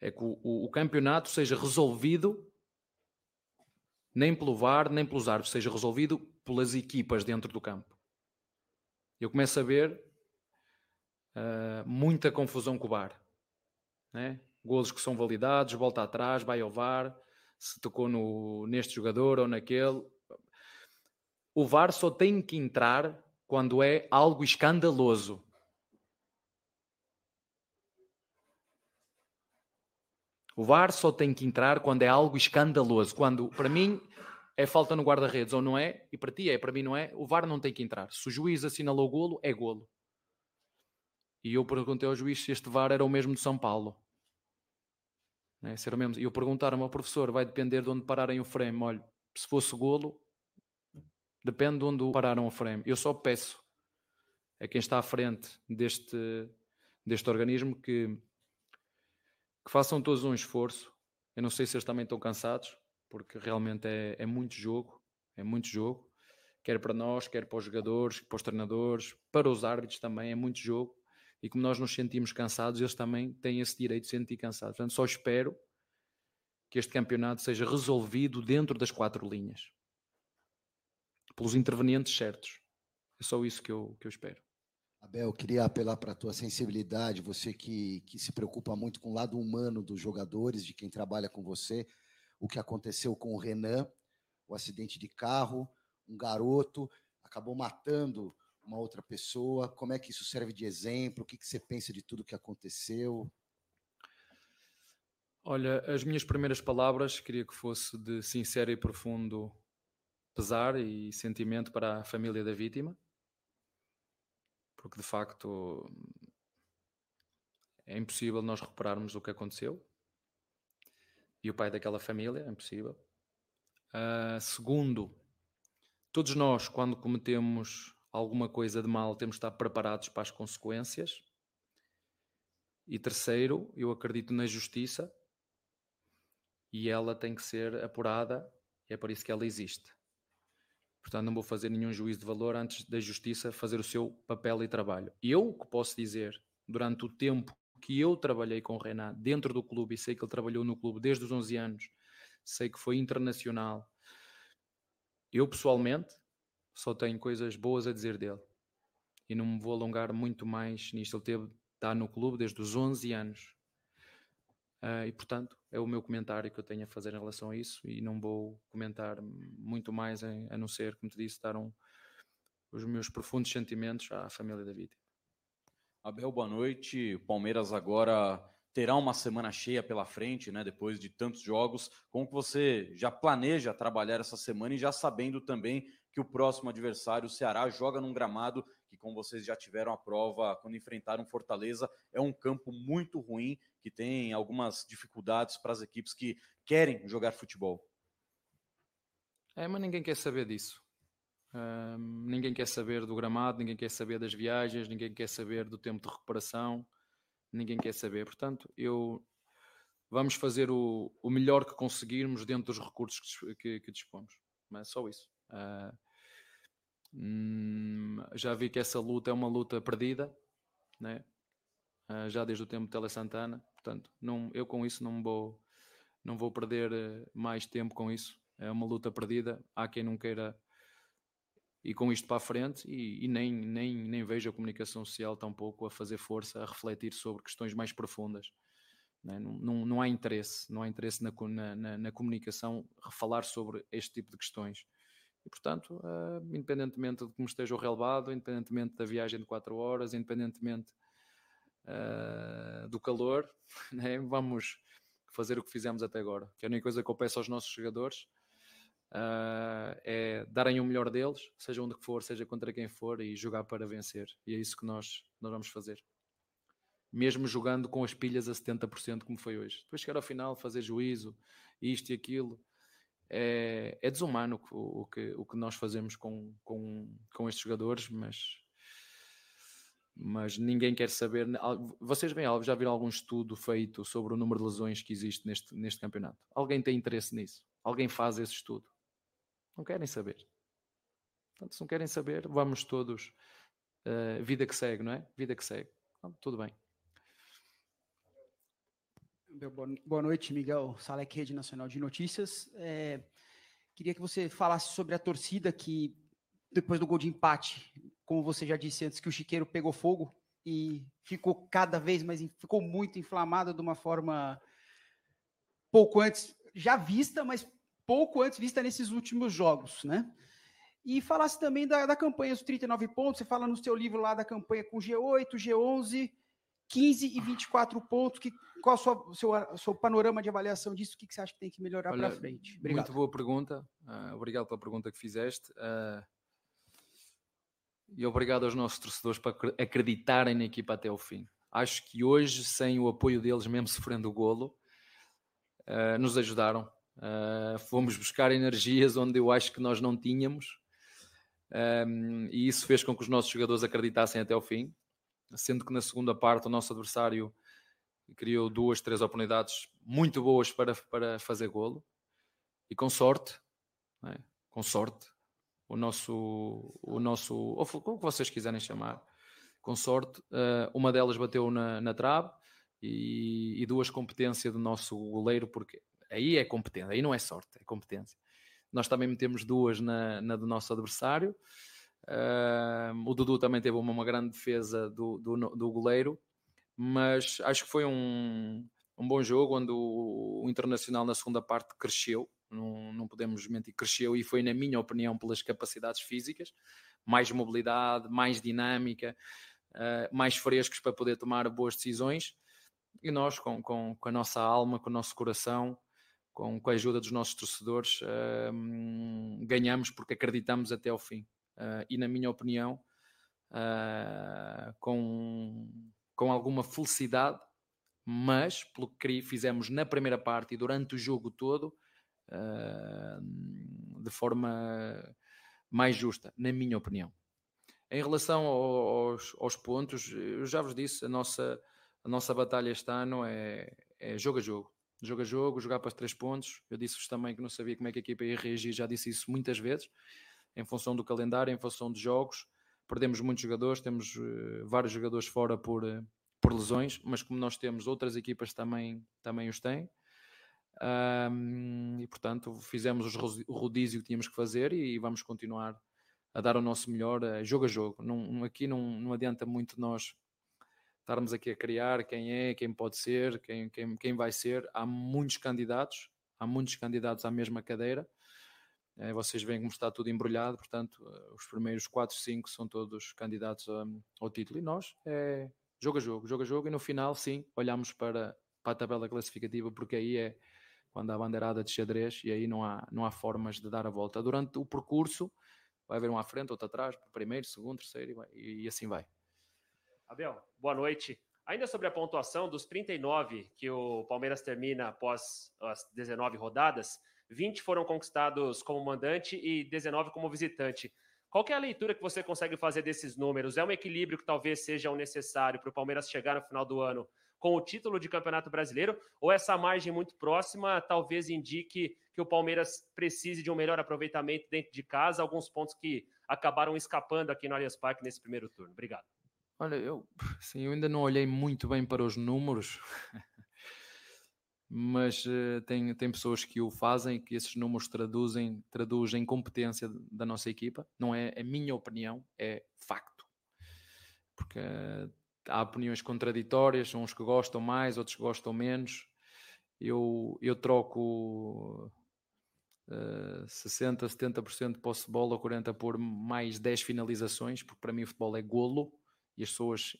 É que o, o- o campeonato seja resolvido nem pelo VAR, nem pelos árbitros, seja resolvido pelas equipas dentro do campo. Eu começo a ver ah, muita confusão com o VAR. Né? Golos que são validados, volta atrás, vai ao VAR, se tocou no, neste jogador ou naquele. O VAR só tem que entrar quando é algo escandaloso. O VAR só tem que entrar quando é algo escandaloso. Quando, para mim, é falta no guarda-redes ou não é, e para ti é, para mim não é, o VAR não tem que entrar. Se o juiz assinalou golo, é golo. E eu perguntei ao juiz se este VAR era o mesmo de São Paulo. Né? Se era o mesmo. E eu perguntaram ao professor, vai depender de onde pararem o frame. Olha, se fosse golo, depende de onde pararam o frame. Eu só peço a quem está à frente deste, deste organismo que, que façam todos um esforço. Eu não sei se eles também estão cansados, porque realmente é, é muito jogo, é muito jogo, quer para nós, quer para os jogadores, para os treinadores, para os árbitros também, é muito jogo. E como nós nos sentimos cansados, eles também têm esse direito de se sentir cansados. Portanto, só espero que este campeonato seja resolvido dentro das quatro linhas, pelos intervenientes certos. É só isso que eu, que eu espero. Abel, queria apelar para a tua sensibilidade, você que, que se preocupa muito com o lado humano dos jogadores, de quem trabalha com você, o que aconteceu com o Renan, o acidente de carro, um garoto acabou matando uma outra pessoa, como é que isso serve de exemplo, o que, que você pensa de tudo que aconteceu? Olha, as minhas primeiras palavras queria que fosse de sincero e profundo pesar e sentimento para a família da vítima, porque de facto é impossível nós recuperarmos o que aconteceu e o pai daquela família, é impossível. Ah, segundo, todos nós, quando cometemos alguma coisa de mal, temos de estar preparados para as consequências. E terceiro, eu acredito na justiça e ela tem que ser apurada, e é por isso que ela existe. Portanto, não vou fazer nenhum juízo de valor antes da justiça fazer o seu papel e trabalho. Eu o que posso dizer, durante o tempo que eu trabalhei com o Renan dentro do clube, e sei que ele trabalhou no clube desde os 11 anos, sei que foi internacional. Eu pessoalmente só tenho coisas boas a dizer dele. E não me vou alongar muito mais nisto. Ele teve, está no clube desde os 11 anos. Ah, e portanto, é o meu comentário que eu tenho a fazer em relação a isso. E não vou comentar muito mais, a não ser, como te disse, dar um- os meus profundos sentimentos à família da vítima. Abel, boa noite. Palmeiras agora terá uma semana cheia pela frente, né? Depois de tantos jogos. Como que você já planeja trabalhar essa semana e já sabendo também que o próximo adversário, o Ceará, joga num gramado que, como vocês já tiveram a prova quando enfrentaram Fortaleza, é um campo muito ruim que tem algumas dificuldades para as equipes que querem jogar futebol. É, mas ninguém quer saber disso. Ahm, ninguém quer saber do gramado, ninguém quer saber das viagens, ninguém quer saber do tempo de recuperação, ninguém quer saber. Portanto, eu vamos fazer o, o melhor que conseguirmos dentro dos recursos que, que- que dispomos. Mas só isso. Ah, hum, já vi que essa luta é uma luta perdida, né? Ah, já desde o tempo de Tele Santana. Portanto, não, eu com isso não vou, não vou perder eh, mais tempo com isso. É uma luta perdida. Há quem não queira ir com isto para a frente e, e nem, nem, nem vejo a comunicação social tampouco a fazer força, a refletir sobre questões mais profundas. né? Não, não, não há interesse, não há interesse na, na, na, comunicação falar sobre este tipo de questões. E, portanto, ah, independentemente de como esteja o relevado, independentemente da viagem de 4 horas, independentemente ah, do calor, né, vamos fazer o que fizemos até agora. Que a única coisa que eu peço aos nossos jogadores ah, é darem o melhor deles, seja onde for, seja contra quem for, e jogar para vencer. E é isso que nós, nós vamos fazer. Mesmo jogando com as pilhas a 70%, como foi hoje. Depois chegar ao final, fazer juízo, isto e aquilo, é, é desumano o, o que, o que nós fazemos com, com, com estes jogadores, mas mas ninguém quer saber. Vocês bem, já viram algum estudo feito sobre o número de lesões que existe neste, neste campeonato? Alguém tem interesse nisso? Alguém faz esse estudo? Não querem saber. Portanto, se não querem saber, vamos todos. eh, vida que segue, não é? Vida que segue. Então, tudo bem. Boa noite, Miguel Salek, Rede Nacional de Notícias. É, queria que você falasse sobre a torcida que, depois do gol de empate, como você já disse antes, que o Chiqueiro pegou fogo e ficou cada vez mais, ficou muito inflamado de uma forma pouco antes, já vista, mas pouco antes vista nesses últimos jogos, né? E falasse também da, da campanha dos 39 pontos, você fala no seu livro lá da campanha com G8, G11, 15 e 24 pontos. Que, qual o sua- o seu, seu panorama de avaliação disso? O que, que você acha que tem que melhorar para frente? Obrigado. Muito boa pergunta. ah, obrigado pela pergunta que fizeste. ah, e obrigado aos nossos torcedores acre- acreditarem na equipa até o fim. Acho que hoje, sem o apoio deles, mesmo sofrendo o golo, ah, nos ajudaram. Ah, fomos buscar energias onde eu acho que nós não tínhamos. Um, e isso fez com que os nossos jogadores acreditassem até o fim, sendo que na segunda parte o nosso adversário criou duas, três oportunidades muito boas para, para fazer golo e com sorte, é? com sorte, o nosso, o nosso, ou como vocês quiserem chamar, com sorte, eh, uma delas bateu na, na trave e, e duas competência do nosso goleiro, porque aí é competência, aí não é sorte, é competência. Nós também metemos duas na, na do nosso adversário. Ah, o Dudu também teve uma, uma grande defesa do, do, do goleiro, mas acho que foi um, um bom jogo onde o, o Internacional na segunda parte cresceu, não, não podemos mentir, cresceu e foi, na minha opinião, pelas capacidades físicas, mais mobilidade, mais dinâmica, ah, mais frescos para poder tomar boas decisões. E nós, com, com, com a nossa alma, com o nosso coração, com, com a ajuda dos nossos torcedores, hum, ganhamos porque acreditamos até ao fim. Ah, e, na minha opinião, ah, com, com alguma felicidade, mas pelo que fizemos na primeira parte e durante o jogo todo, de forma mais justa, na minha opinião. Em relação ao- aos, aos pontos, eu já vos disse, a nossa, a nossa batalha este ano é, é jogo a jogo. Jogo a jogo, jogar para os três pontos. Eu disse-vos também que não sabia como é que a equipa ia reagir, já disse isso muitas vezes, em função do calendário, em função de jogos. Perdemos muitos jogadores, temos eh, vários jogadores fora por, eh, por lesões, mas como nós temos, outras equipas também, também os têm. Ahm, e portanto fizemos o rodízio que tínhamos que fazer e vamos continuar a dar o nosso melhor eh, jogo a jogo. Não- aqui não, não adianta muito nós estarmos aqui a criar quem é, quem pode ser, quem, quem, quem vai ser. Há muitos candidatos, há muitos candidatos à mesma cadeira. Eh, vocês veem como está tudo embrulhado, portanto, eh, os primeiros 4, 5 são todos candidatos a- ao título. E nós, é jogo a jogo, jogo a jogo, e no final, sim, olhamos para, para a tabela classificativa, porque aí é quando há bandeirada de xadrez e aí não há, não há formas de dar a volta. Durante o percurso, vai haver um à frente, outro atrás, primeiro, segundo, terceiro, e, e assim vai. Abel, boa noite. Ainda sobre a pontuação dos 39 que o Palmeiras termina após as 19 rodadas, 20 foram conquistados como mandante e 19 como visitante. Qual é a leitura que você consegue fazer desses números? É um equilíbrio que talvez seja o necessário para o Palmeiras chegar no final do ano com o título de Campeonato Brasileiro? Ou essa margem muito próxima talvez indique que o Palmeiras precise de um melhor aproveitamento dentro de casa? Alguns pontos que acabaram escapando aqui no Allianz Parque nesse primeiro turno. Obrigado. Olha, eu, sim, eu ainda não olhei muito bem para os números, mas eh, tem, tem pessoas que o fazem, que esses números traduzem, traduzem competência da nossa equipa. Não é a minha opinião, é facto. Porque eh, há opiniões contraditórias, uns que gostam mais, outros que gostam menos. Eu, eu troco eh, 60, 70% de posse de bola, 40% por mais 10 finalizações, porque para mim o futebol é golo e as pessoas,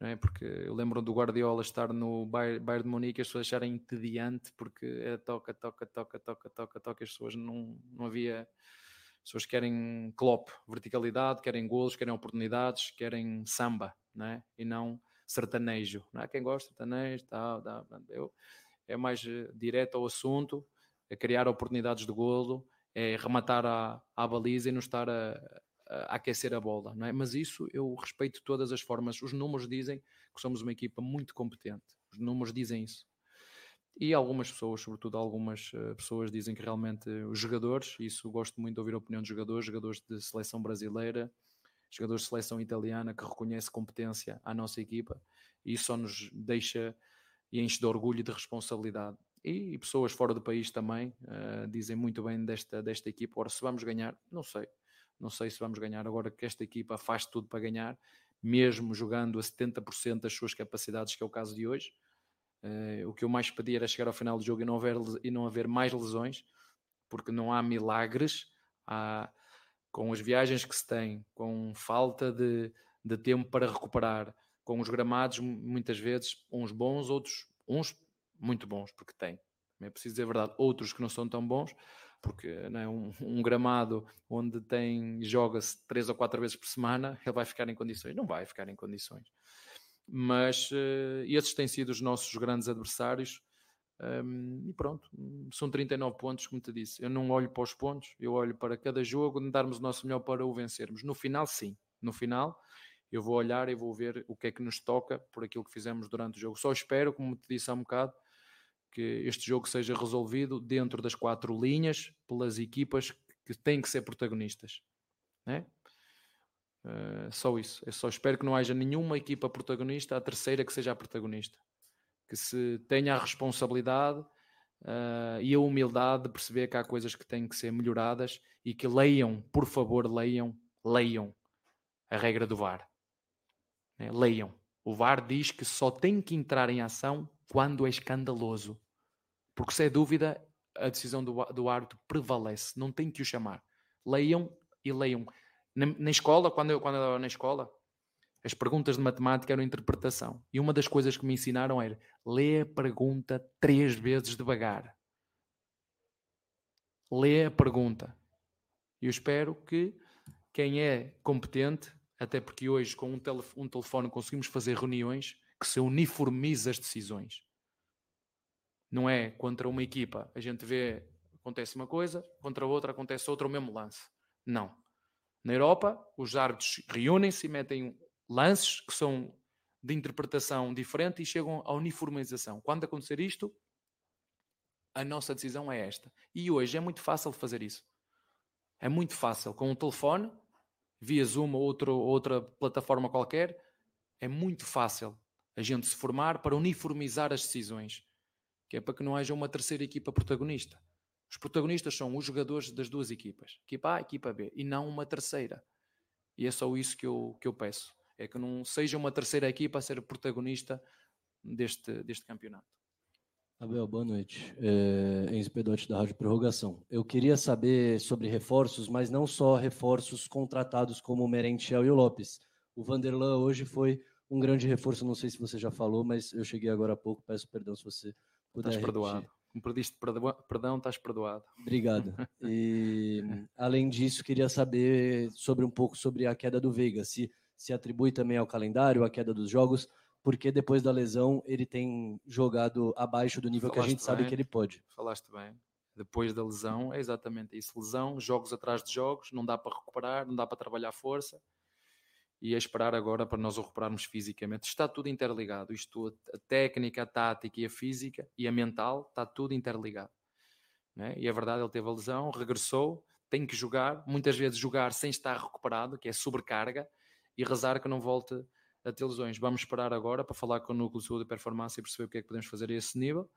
não é? porque eu lembro do Guardiola estar no Bayern de Munique e as pessoas acharem entediante porque é toca, toca, toca, toca, toca, toca, as pessoas não, não havia. As pessoas querem Klopp, verticalidade, querem golos, querem oportunidades, querem samba, não é? E não sertanejo. Não é? Quem gosta de sertanejo, tal, tal. Eu, é mais eh, direto ao assunto, é criar oportunidades de golo, é rematar à, à baliza e não estar a, a aquecer a bola, não é? Mas isso eu respeito todas as formas. Os números dizem que somos uma equipa muito competente. Os números dizem isso. E algumas pessoas, sobretudo algumas eh, pessoas, dizem que realmente os jogadores, isso gosto muito de ouvir a opinião de jogadores, jogadores de seleção brasileira, jogadores de seleção italiana que reconhece competência à nossa equipa, E isso só nos deixa e enche de orgulho e de responsabilidade. E, e pessoas fora do país também uh, dizem muito bem desta, desta equipa. Ora, se vamos ganhar, não sei. Não sei se vamos ganhar. Agora que esta equipa faz tudo para ganhar, mesmo jogando a 70% das suas capacidades, que é o caso de hoje. Uh, o que eu mais pedia era chegar ao final do jogo e não haver, e não haver mais lesões, porque não há milagres. Há, com as viagens que se tem, com falta de, de tempo para recuperar, com os gramados, muitas vezes, uns bons, outros, uns muito bons, porque tem. É preciso dizer a verdade, outros que não são tão bons, porque não é, um, um gramado onde tem joga-se três ou quatro vezes por semana, ele vai ficar em condições? Não vai ficar em condições. Mas uh, esses têm sido os nossos grandes adversários. Um, e pronto, são 39 pontos, como te disse. Eu não olho para os pontos, eu olho para cada jogo, darmos o nosso melhor para o vencermos. No final, sim. No final, eu vou olhar e vou ver o que é que nos toca por aquilo que fizemos durante o jogo. Só espero, como te disse há um bocado, que este jogo seja resolvido dentro das quatro linhas pelas equipas que têm que ser protagonistas. Né? Uh, só isso. Eu só espero que não haja nenhuma equipa protagonista, a terceira que seja a protagonista. Que se tenha a responsabilidade uh, e a humildade de perceber que há coisas que têm que ser melhoradas e que leiam, por favor, leiam, leiam a regra do VAR. Né? Leiam. O VAR diz que só tem que entrar em ação quando é escandaloso. Porque se é dúvida, a decisão do, do árbitro prevalece. Não tem que o chamar. Leiam e leiam. Na, na escola, quando eu, quando eu na escola, as perguntas de matemática eram interpretação. E uma das coisas que me ensinaram era lê a pergunta três vezes devagar. Lê a pergunta. E eu espero que quem é competente até porque hoje com um, telef um telefone conseguimos fazer reuniões que se uniformiza as decisões. Não é contra uma equipa, a gente vê, acontece uma coisa, contra outra acontece outra, o mesmo lance. Não. Na Europa, os árbitros reúnem-se e metem lances que são de interpretação diferente e chegam à uniformização. Quando acontecer isto, a nossa decisão é esta. E hoje é muito fácil fazer isso. É muito fácil. Com um telefone, via Zoom ou outra plataforma qualquer, é muito fácil a gente se formar para uniformizar as decisões, que é para que não haja uma terceira equipa protagonista. Os protagonistas são os jogadores das duas equipas, equipa A equipa B, e não uma terceira. E é só isso que eu, que eu peço, é que não seja uma terceira equipa a ser protagonista deste, deste campeonato. Abel, boa noite. É, Enzo Pedotti da Rádio Prorrogação. Eu queria saber sobre reforços, mas não só reforços contratados como o Merentiel e o Lopes. O Vanderlan hoje foi um grande reforço, não sei se você já falou, mas eu cheguei agora há pouco, peço perdão se você puder Estás perdoado. Como pediste perdão, estás perdoado. Obrigado. E, além disso, queria saber sobre um pouco sobre a queda do Veiga, se se atribui também ao calendário, a queda dos jogos, porque depois da lesão ele tem jogado abaixo do nível Falaste que a gente bem, sabe que ele pode. Falaste bem. Depois da lesão, é exatamente isso. Lesão, jogos atrás de jogos, não dá para recuperar, não dá para trabalhar força. E é esperar agora para nós o recuperarmos fisicamente. Está tudo interligado. Isto, a técnica, a tática e a física e a mental, está tudo interligado. Né? E a é verdade, ele teve a lesão, regressou, tem que jogar, muitas vezes jogar sem estar recuperado, que é sobrecarga, e rezar que não volte a ter lesões. Vamos esperar agora para falar com o núcleo de saúde e performance e perceber o que é que podemos fazer a esse nível.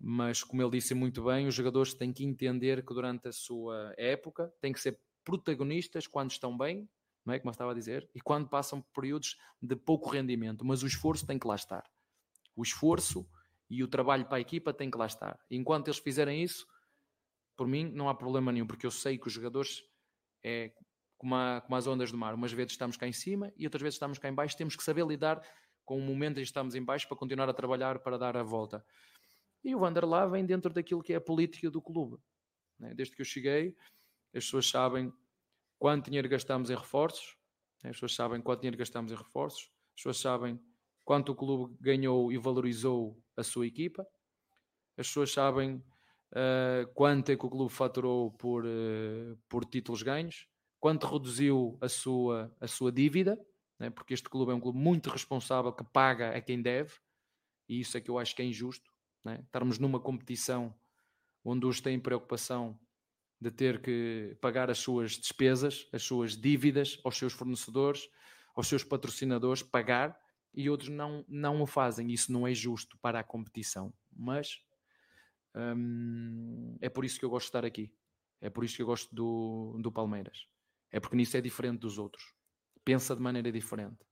Mas, como ele disse muito bem, os jogadores têm que entender que durante a sua época têm que ser protagonistas quando estão bem, não é? Como eu estava a dizer, e quando passam períodos de pouco rendimento, mas o esforço tem que lá estar. O esforço e o trabalho para a equipa tem que lá estar. Enquanto eles fizerem isso, por mim, não há problema nenhum, porque eu sei que os jogadores é como, a, como as ondas do mar. Umas vezes estamos cá em cima e outras vezes estamos cá em baixo. Temos que saber lidar com o momento em que estamos em baixo para continuar a trabalhar para dar a volta. E o Vanderlá vem dentro daquilo que é a política do clube. Né? Desde que eu cheguei, as pessoas sabem quanto dinheiro gastamos em reforços, né? as pessoas sabem quanto dinheiro gastamos em reforços, as pessoas sabem quanto o clube ganhou e valorizou a sua equipa, as pessoas sabem uh, quanto é que o clube faturou por, uh, por títulos ganhos, quanto reduziu a sua, a sua dívida, né? porque este clube é um clube muito responsável que paga a quem deve, e isso é que eu acho que é injusto. Né? Estarmos numa competição onde os têm preocupação de ter que pagar as suas despesas, as suas dívidas aos seus fornecedores, aos seus patrocinadores, pagar e outros não, não o fazem. Isso não é justo para a competição. Mas hum, é por isso que eu gosto de estar aqui. É por isso que eu gosto do, do Palmeiras. É porque nisso é diferente dos outros. Pensa de maneira diferente.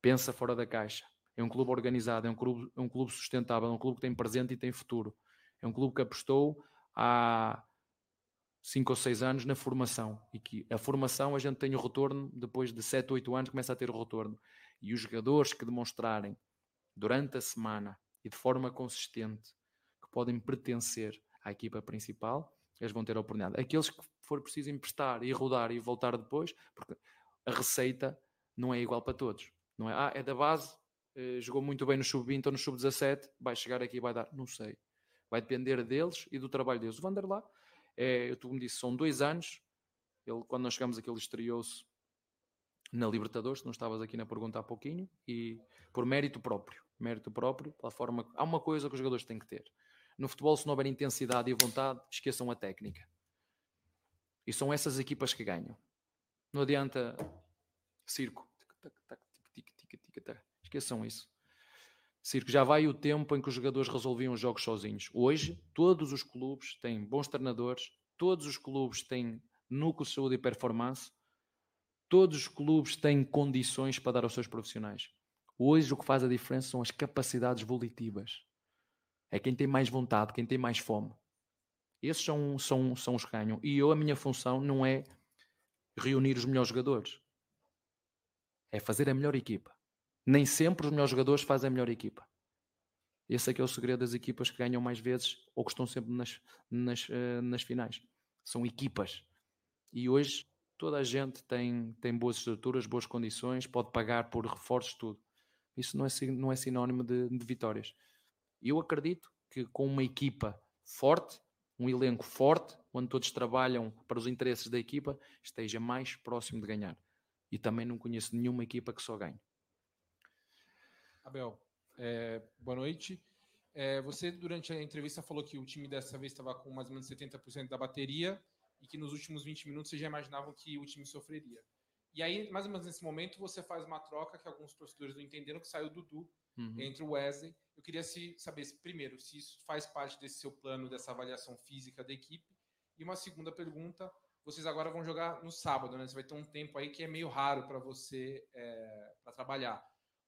Pensa fora da caixa. É um clube organizado, é um clube, é um clube sustentável, é um clube que tem presente e tem futuro. É um clube que apostou à, 5 ou 6 anos na formação e que a formação a gente tem o retorno depois de 7, 8 anos começa a ter o retorno e os jogadores que demonstrarem durante a semana e de forma consistente que podem pertencer à equipa principal, eles vão ter a oportunidade. Aqueles que for preciso emprestar e rodar e voltar depois, porque a receita não é igual para todos. Não é, ah, é da base, eh, jogou muito bem no sub-20 ou no sub-17, vai chegar aqui e vai dar, não sei. Vai depender deles e do trabalho deles. O Vanderlá é, tu me disse, são dois anos. Ele, quando nós chegamos aqui, ele estreou-se na Libertadores, não estavas aqui na pergunta há pouquinho, e por mérito próprio. Mérito próprio, pela forma. Há uma coisa que os jogadores têm que ter. No futebol, se não houver intensidade e vontade, esqueçam a técnica. E são essas equipas que ganham. Não adianta circo. Esqueçam isso. Circo, já vai o tempo em que os jogadores resolviam os jogos sozinhos. Hoje, todos os clubes têm bons treinadores, todos os clubes têm núcleo de saúde e performance, todos os clubes têm condições para dar aos seus profissionais. Hoje, o que faz a diferença são as capacidades volitivas. É quem tem mais vontade, quem tem mais fome. Esses são, são, são os que ganham. E eu, a minha função não é reunir os melhores jogadores, é fazer a melhor equipa. Nem sempre os melhores jogadores fazem a melhor equipa. Esse é que é o segredo das equipas que ganham mais vezes ou que estão sempre nas, nas, uh, nas finais. São equipas. E hoje toda a gente tem, tem boas estruturas, boas condições, pode pagar por reforços, tudo. Isso não é, não é sinónimo de, de vitórias. Eu acredito que com uma equipa forte, um elenco forte, onde todos trabalham para os interesses da equipa, esteja mais próximo de ganhar. E também não conheço nenhuma equipa que só ganhe. Abel, é, boa noite. É, você, durante a entrevista, falou que o time dessa vez estava com mais ou menos 70% da bateria e que nos últimos 20 minutos vocês já imaginavam que o time sofreria. E aí, mais ou menos nesse momento, você faz uma troca que alguns torcedores não entenderam, que saiu o Dudu Uhum. entre o Wesley. Eu queria se, saber, se, primeiro, se isso faz parte desse seu plano, dessa avaliação física da equipe. E uma segunda pergunta, vocês agora vão jogar no sábado, né? Você vai ter um tempo aí que é meio raro para você é, para trabalhar.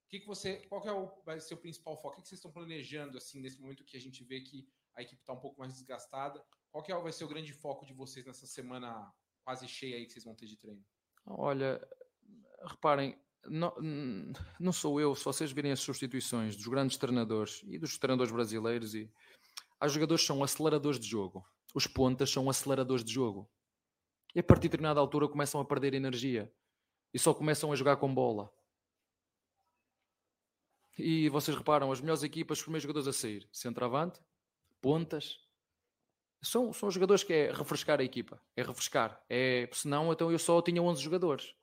Que, que você, qual que é o, vai ser o principal foco? O que, que vocês estão planejando assim nesse momento que a gente vê que a equipe está um pouco mais desgastada? Qual que é, vai ser o grande foco de vocês nessa semana quase cheia aí que vocês vão ter de treino? Olha, reparem, não, não sou eu, se vocês virem as substituições dos grandes treinadores e dos treinadores brasileiros, e os jogadores são aceleradores de jogo, os pontas são aceleradores de jogo. E a partir de determinada altura começam a perder energia e só começam a jogar com bola. E vocês reparam, as melhores equipas, os primeiros jogadores a sair, centroavante, pontas, são, são jogadores que é refrescar a equipa, é refrescar. É, senão, então eu só tinha 11 jogadores.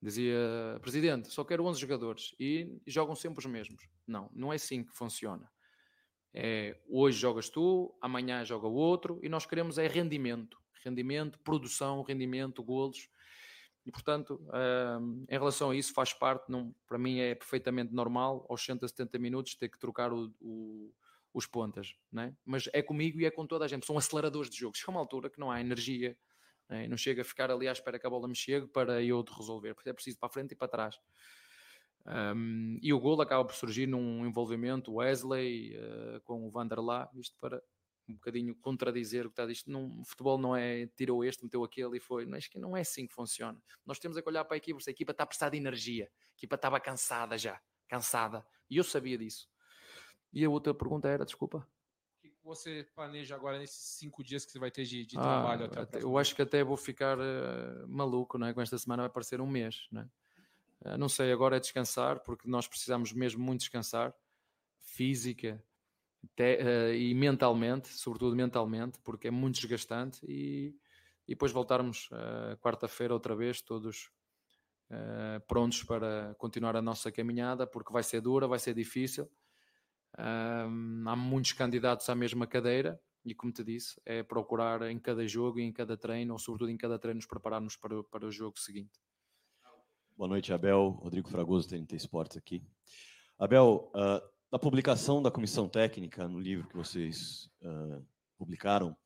Dizia, presidente, só quero 11 jogadores e jogam sempre os mesmos. Não, não é assim que funciona. É, hoje jogas tu, amanhã joga o outro e nós queremos é rendimento. Rendimento, produção, rendimento, golos. E, portanto, em relação a isso, faz parte, não, para mim é perfeitamente normal, aos 170 minutos, ter que trocar o, o, os pontas. Né? Mas é comigo e é com toda a gente. São aceleradores de jogo. Chega uma altura que não há energia, né? não chega a ficar ali à espera que a bola me chegue para eu de resolver, é preciso para a frente e para trás. Um, e o gol acaba por surgir num envolvimento Wesley uh, com o Vanderlá, isto para um bocadinho contradizer o que está disto. Não, futebol não é tirou este, meteu aquele e foi. Mas que não é assim que funciona. Nós temos é que olhar para a equipa, a equipa está a precisar de energia, a equipa estava cansada já, cansada. E eu sabia disso. E a outra pergunta era, desculpa. O que você planeja agora nesses cinco dias que você vai ter de, de Ah, trabalho até, até- eu acho que até vou ficar eh, maluco, não é? Com esta semana vai parecer um mês, não é? Eh, não sei, agora é descansar, porque nós precisamos mesmo muito descansar, física te- eh, e mentalmente, sobretudo mentalmente, porque é muito desgastante e, e depois voltarmos eh, quarta-feira outra vez, todos eh, prontos para continuar a nossa caminhada, porque vai ser dura, vai ser difícil. Há muitos candidatos à mesma cadeira e, como te disse, é procurar em cada jogo e em cada treino, ou sobretudo em cada treino, nos prepararmos para, o- para o jogo seguinte. Boa noite, Abel. Rodrigo Fragoso, TNT Esportes aqui. Abel, ah, na publicação da comissão técnica, no livro que vocês ah, publicaram,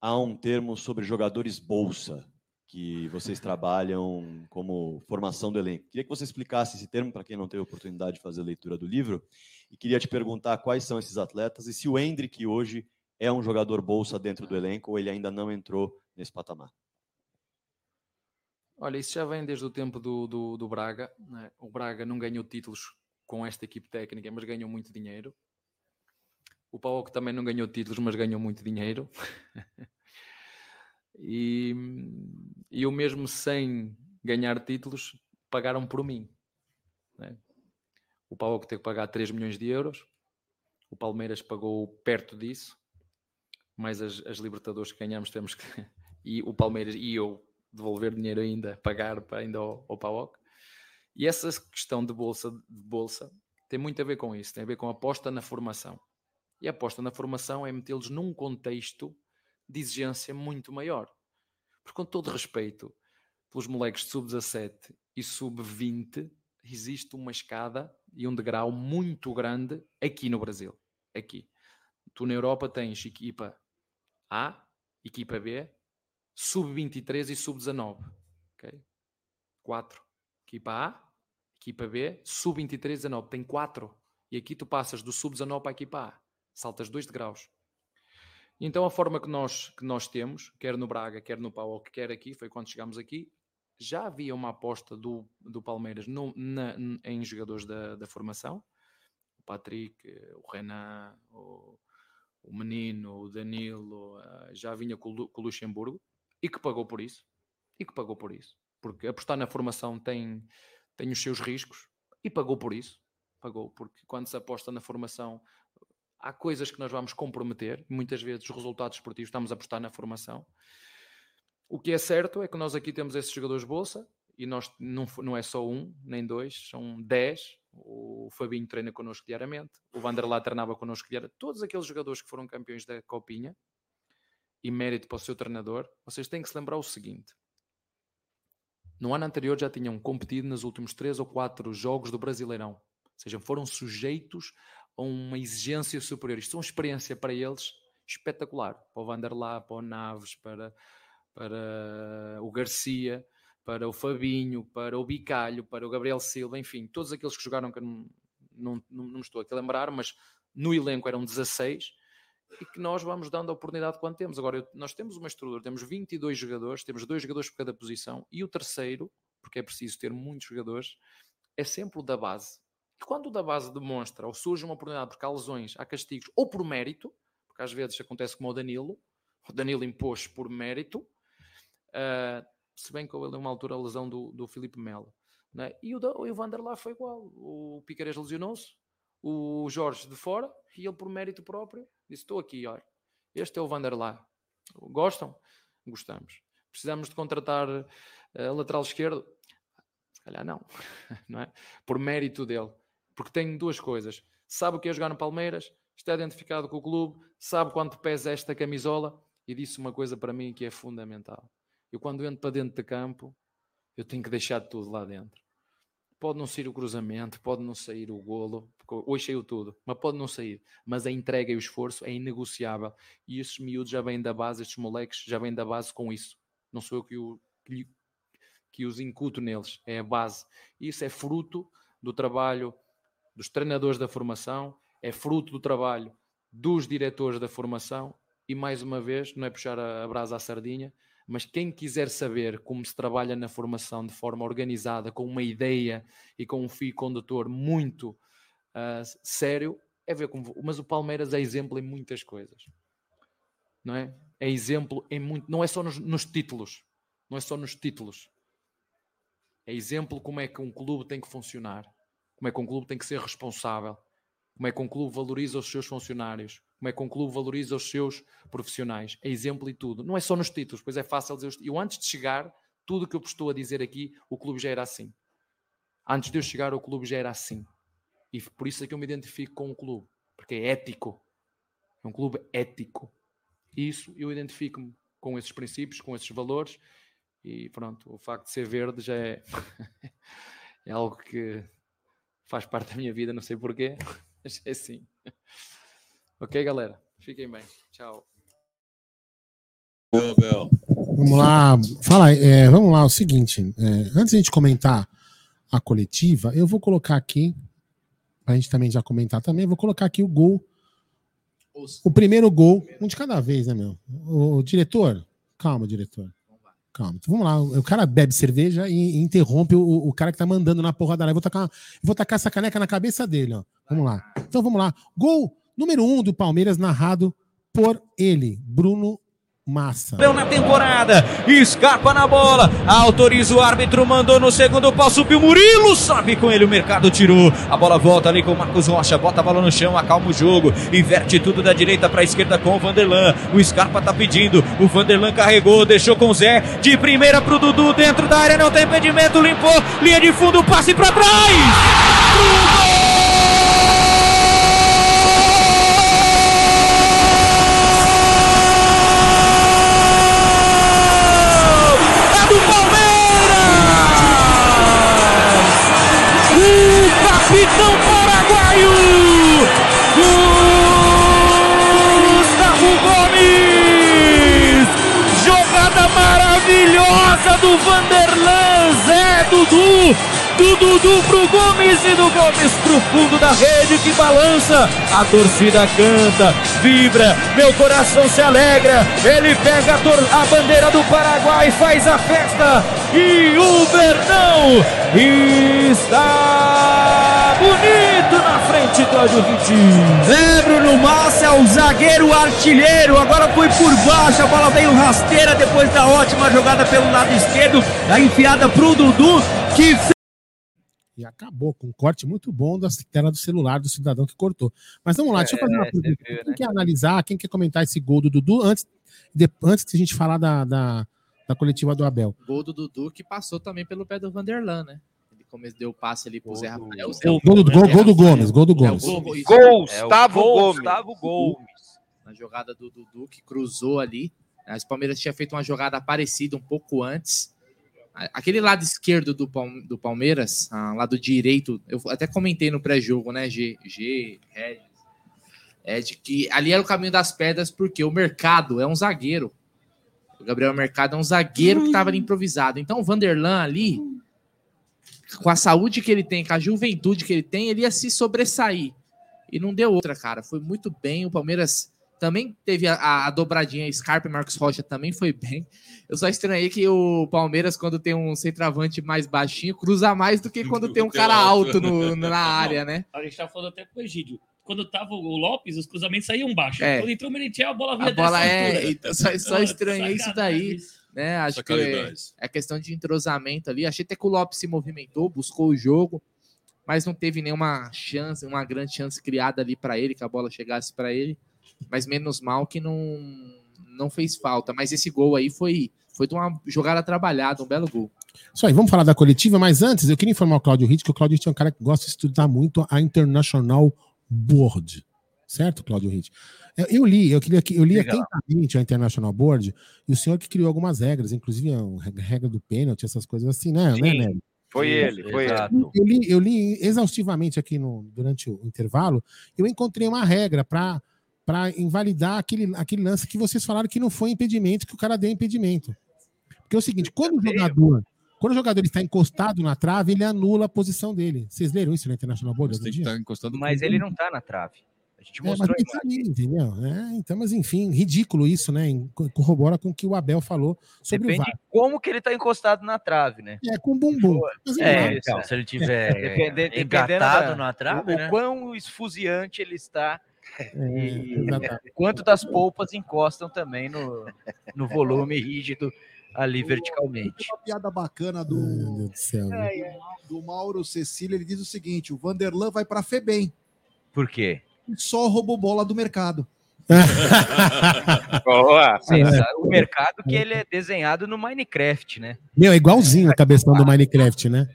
há um termo sobre jogadores bolsa, que vocês trabalham como formação do elenco. Queria que você explicasse esse termo para quem não teve oportunidade de fazer a leitura do livro. E queria te perguntar quais são esses atletas e se o Hendrick hoje é um jogador bolsa dentro do elenco ou ele ainda não entrou nesse patamar. Olha, isso já vem desde o tempo do, do, do Braga. né? O Braga não ganhou títulos com esta equipe técnica, mas ganhou muito dinheiro. O Paulo também não ganhou títulos, mas ganhou muito dinheiro. e, eu mesmo sem ganhar títulos, pagaram por mim. né? O Paulo teve que pagar 3 milhões de euros. O Palmeiras pagou perto disso. Mais as, as Libertadores que ganhamos temos que... E o Palmeiras e eu devolver dinheiro ainda, pagar para ainda ao, ao. E essa questão de bolsa, de bolsa tem muito a ver com isso, tem a ver com a aposta na formação. E a aposta na formação é metê-los num contexto de exigência muito maior. Porque, com todo respeito pelos moleques de sub-17 e sub-20, existe uma escada e um degrau muito grande aqui no Brasil. Aqui. Tu na Europa tens equipa A, equipa B, sub-23 e sub-19. Ok? 4. Equipa A, equipa B, sub-23 e 19. Tem 4. E aqui tu passas do sub-19 para a equipa A. Saltas 2 degraus. Então a forma que nós, que nós temos, quer no Braga, quer no PAOK, quer aqui, foi quando chegámos aqui, já havia uma aposta do, do Palmeiras no, na- em jogadores da, da formação. O Patrick, o Renan, o, o Menino, o Danilo, ah, já vinha com com o Luxemburgo e que pagou por isso. E que pagou por isso. Porque apostar na formação tem, tem os seus riscos e pagou por isso. Pagou, porque quando se aposta na formação, há coisas que nós vamos comprometer. Muitas vezes os resultados esportivos estamos a apostar na formação. O que é certo é que nós aqui temos esses jogadores bolsa e nós não, não é só um, nem dois, são dez. O Fabinho treina connosco diariamente, o Vanderlá treinava connosco diariamente. Todos aqueles jogadores que foram campeões da Copinha e mérito para o seu treinador, vocês têm que se lembrar o seguinte: no ano anterior já tinham competido nos últimos três ou quatro jogos do Brasileirão, ou seja, foram sujeitos a uma exigência superior. Isto é uma experiência para eles espetacular. Para o Vanderlá, para o Naves, para, para o Garcia, para o Fabinho, para o Bicalho, para o Gabriel Silva, enfim, todos aqueles que jogaram que não, não, não me estou aqui a lembrar, mas no elenco eram 16 e que nós vamos dando a oportunidade quando temos. Agora, eu- nós temos uma estrutura, temos 22 jogadores, temos dois jogadores por cada posição e o terceiro, porque é preciso ter muitos jogadores, é sempre o da base. E quando o da base demonstra ou surge uma oportunidade porque há lesões, há castigos ou por mérito, porque às vezes acontece como o Danilo, o Danilo impôs por mérito, ah, se bem que houve ali uma altura a lesão do, do Filipe Melo. né? E o, o Vanderlá foi igual. O Piqueires lesionou-se, o Jorge de fora, e ele por mérito próprio Estou aqui, olha, este é o Vanderlá. Gostam? Gostamos. Precisamos de contratar eh, lateral esquerdo? Se calhar não, não é? Por mérito dele. Porque tem duas coisas. Sabe o que é jogar no Palmeiras, está identificado com o clube, sabe quanto pesa esta camisola e disse uma coisa para mim que é fundamental. Eu quando entro para dentro de campo, eu tenho que deixar tudo lá dentro. Pode não sair o cruzamento, pode não sair o golo, porque hoje saiu tudo, mas pode não sair. Mas a entrega e o esforço é inegociável. E esses miúdos já vêm da base, estes moleques já vêm da base com isso. Não sou eu que, o, que, que os incuto neles, é a base. Isso é fruto do trabalho dos treinadores da formação, é fruto do trabalho dos diretores da formação e mais uma vez, não é puxar a, a brasa à sardinha, mas quem quiser saber como se trabalha na formação de forma organizada, com uma ideia e com um fio condutor muito ah, sério, é ver como. Mas o Palmeiras é exemplo em muitas coisas, não é? É exemplo em muito. Não é só nos, nos títulos, não é só nos títulos. É exemplo como é que um clube tem que funcionar, como é que um clube tem que ser responsável, como é que um clube valoriza os seus funcionários, como é que um clube valoriza os seus profissionais. É exemplo e tudo. Não é só nos títulos, pois é fácil dizer. Eu antes de chegar, tudo que eu estou a dizer aqui, o clube já era assim. Antes de eu chegar, o clube já era assim. E por isso é que eu me identifico com o clube, porque é ético. É um clube ético. E isso eu identifico-me com esses princípios, com esses valores E pronto, o facto de ser verde já é, é algo que faz parte da minha vida, não sei porquê, mas é assim. Ok, galera? Fiquem bem. Tchau. Vamos lá, fala, é, vamos lá, é o seguinte, é, antes de a gente comentar a coletiva, eu vou colocar aqui, pra gente também já comentar também, vou colocar aqui o gol, o primeiro gol, um de cada vez, né, meu? O, diretor, calma, diretor, calma, então, vamos lá, o cara bebe cerveja e, e interrompe o, o cara que tá mandando na porrada lá, eu vou tacar, vou tacar essa caneca na cabeça dele, ó, vamos lá, então vamos lá, gol número um do Palmeiras, narrado por ele, Bruno Massa. Na temporada, escapa na bola, autoriza o árbitro, mandou no segundo pau, subiu Murilo, sobe com ele, o mercado tirou, a bola volta ali com o Marcos Rocha, bota a bola no chão, acalma o jogo, inverte tudo da direita para a esquerda com o Vanderlan, o Scarpa tá pedindo, o Vanderlan carregou, deixou com o Zé, de primeira pro Dudu, dentro da área, não tem impedimento, limpou, linha de fundo, passe para trás! É Vanderlan, Zé Dudu! Do Dudu pro Gomes e do Gomes pro fundo da rede que balança. A torcida canta, vibra, meu coração se alegra. Ele pega a, a bandeira do Paraguai, faz a festa e o Verdão está 22 do Vitinho. É, Bruno Massa, o zagueiro artilheiro. Agora foi por baixo, a bola veio rasteira depois da ótima jogada pelo lado esquerdo. A enfiada pro Dudu, que e acabou com um corte muito bom da tela do celular do cidadão que cortou. Mas vamos lá, deixa eu fazer uma é, pergunta. Quem né? quer analisar, quem quer comentar esse gol do Dudu antes de, antes de a gente falar da, da, da coletiva do Abel? Gol do Dudu que passou também pelo pé do Vanderlan, né? Ele come- deu o passe ali pro Zé Rafael. Zé Gol do, gol, gol do Gomes, gol do Gomes. É o gol. Gustavo É o Gomes. Gustavo Gomes. Na jogada do Dudu, que cruzou ali. As Palmeiras tinha feito uma jogada parecida um pouco antes. Aquele lado esquerdo do, Palme- do Palmeiras, ah, lado direito, eu até comentei no pré-jogo, né? G, G, Regis, é de que ali era o caminho das pedras, porque o mercado é um zagueiro. O Gabriel Mercado é um zagueiro que estava ali improvisado. Então o Vanderlan ali, com a saúde que ele tem, com a juventude que ele tem, ele ia se sobressair. E não deu outra, cara. Foi muito bem. O Palmeiras também teve a, a- dobradinha. Scarpa e Marcos Rocha também foi bem. Eu só estranhei que o Palmeiras, quando tem um centroavante mais baixinho, cruza mais do que quando tem um cara alto no- na área, né? A gente tava falando até com o Egídio. Quando tava o Lopes, os cruzamentos saíam baixo. É. Quando entrou o Merentiel, a bola vinha A bola dessa é. altura. então, Só, só estranhei isso daí. Né? Acho que é, é questão de entrosamento ali. Achei até que o Lopes se movimentou, buscou o jogo, mas não teve nenhuma chance, uma grande chance criada ali para ele, que a bola chegasse para ele. Mas menos mal que não, não fez falta. Mas esse gol aí foi, foi de uma jogada trabalhada, um belo gol. Isso aí, vamos falar da coletiva, mas antes eu queria informar o Claudio Ritt que o Claudio Ritt é um cara que gosta de estudar muito a International Board. Certo, Claudio Ritt? Eu, li, eu, queria, que- eu li Legal. atentamente a International Board e o senhor que criou algumas regras, inclusive a regra do pênalti, essas coisas assim, né, né Sim, Nery? foi ele, foi ele. Eu li, eu li exaustivamente aqui no, durante o intervalo, eu encontrei uma regra para para invalidar aquele, aquele lance que vocês falaram que não foi impedimento, que o cara deu impedimento. Porque é o seguinte, quando o jogador, quando o jogador está encostado na trave, ele anula a posição dele. Vocês leram isso na International Board? outro dia? Mas ele não tá na trave. Gente É, mas mostrou ali, entendeu? É, então, mas enfim, ridículo isso, né? Corrobora com o que o Abel falou sobre Depende o VAR. de como que ele tá encostado na trave, né? É, com bumbum. Mas É, então, se ele tiver Depende- dependendo engatado na trave, o, né? o quão esfuziante ele está e exatamente. quanto das polpas encostam também no, no volume rígido ali verticalmente. Uma piada bacana do, Deus do céu. né? do Mauro Cecília, ele diz o seguinte: o Vanderlan vai para Febem. Por quê? Só roubou bola do mercado. Boa. Sim, O mercado que ele é desenhado no Minecraft, né? Meu, é igualzinho o cabeção do Minecraft, né?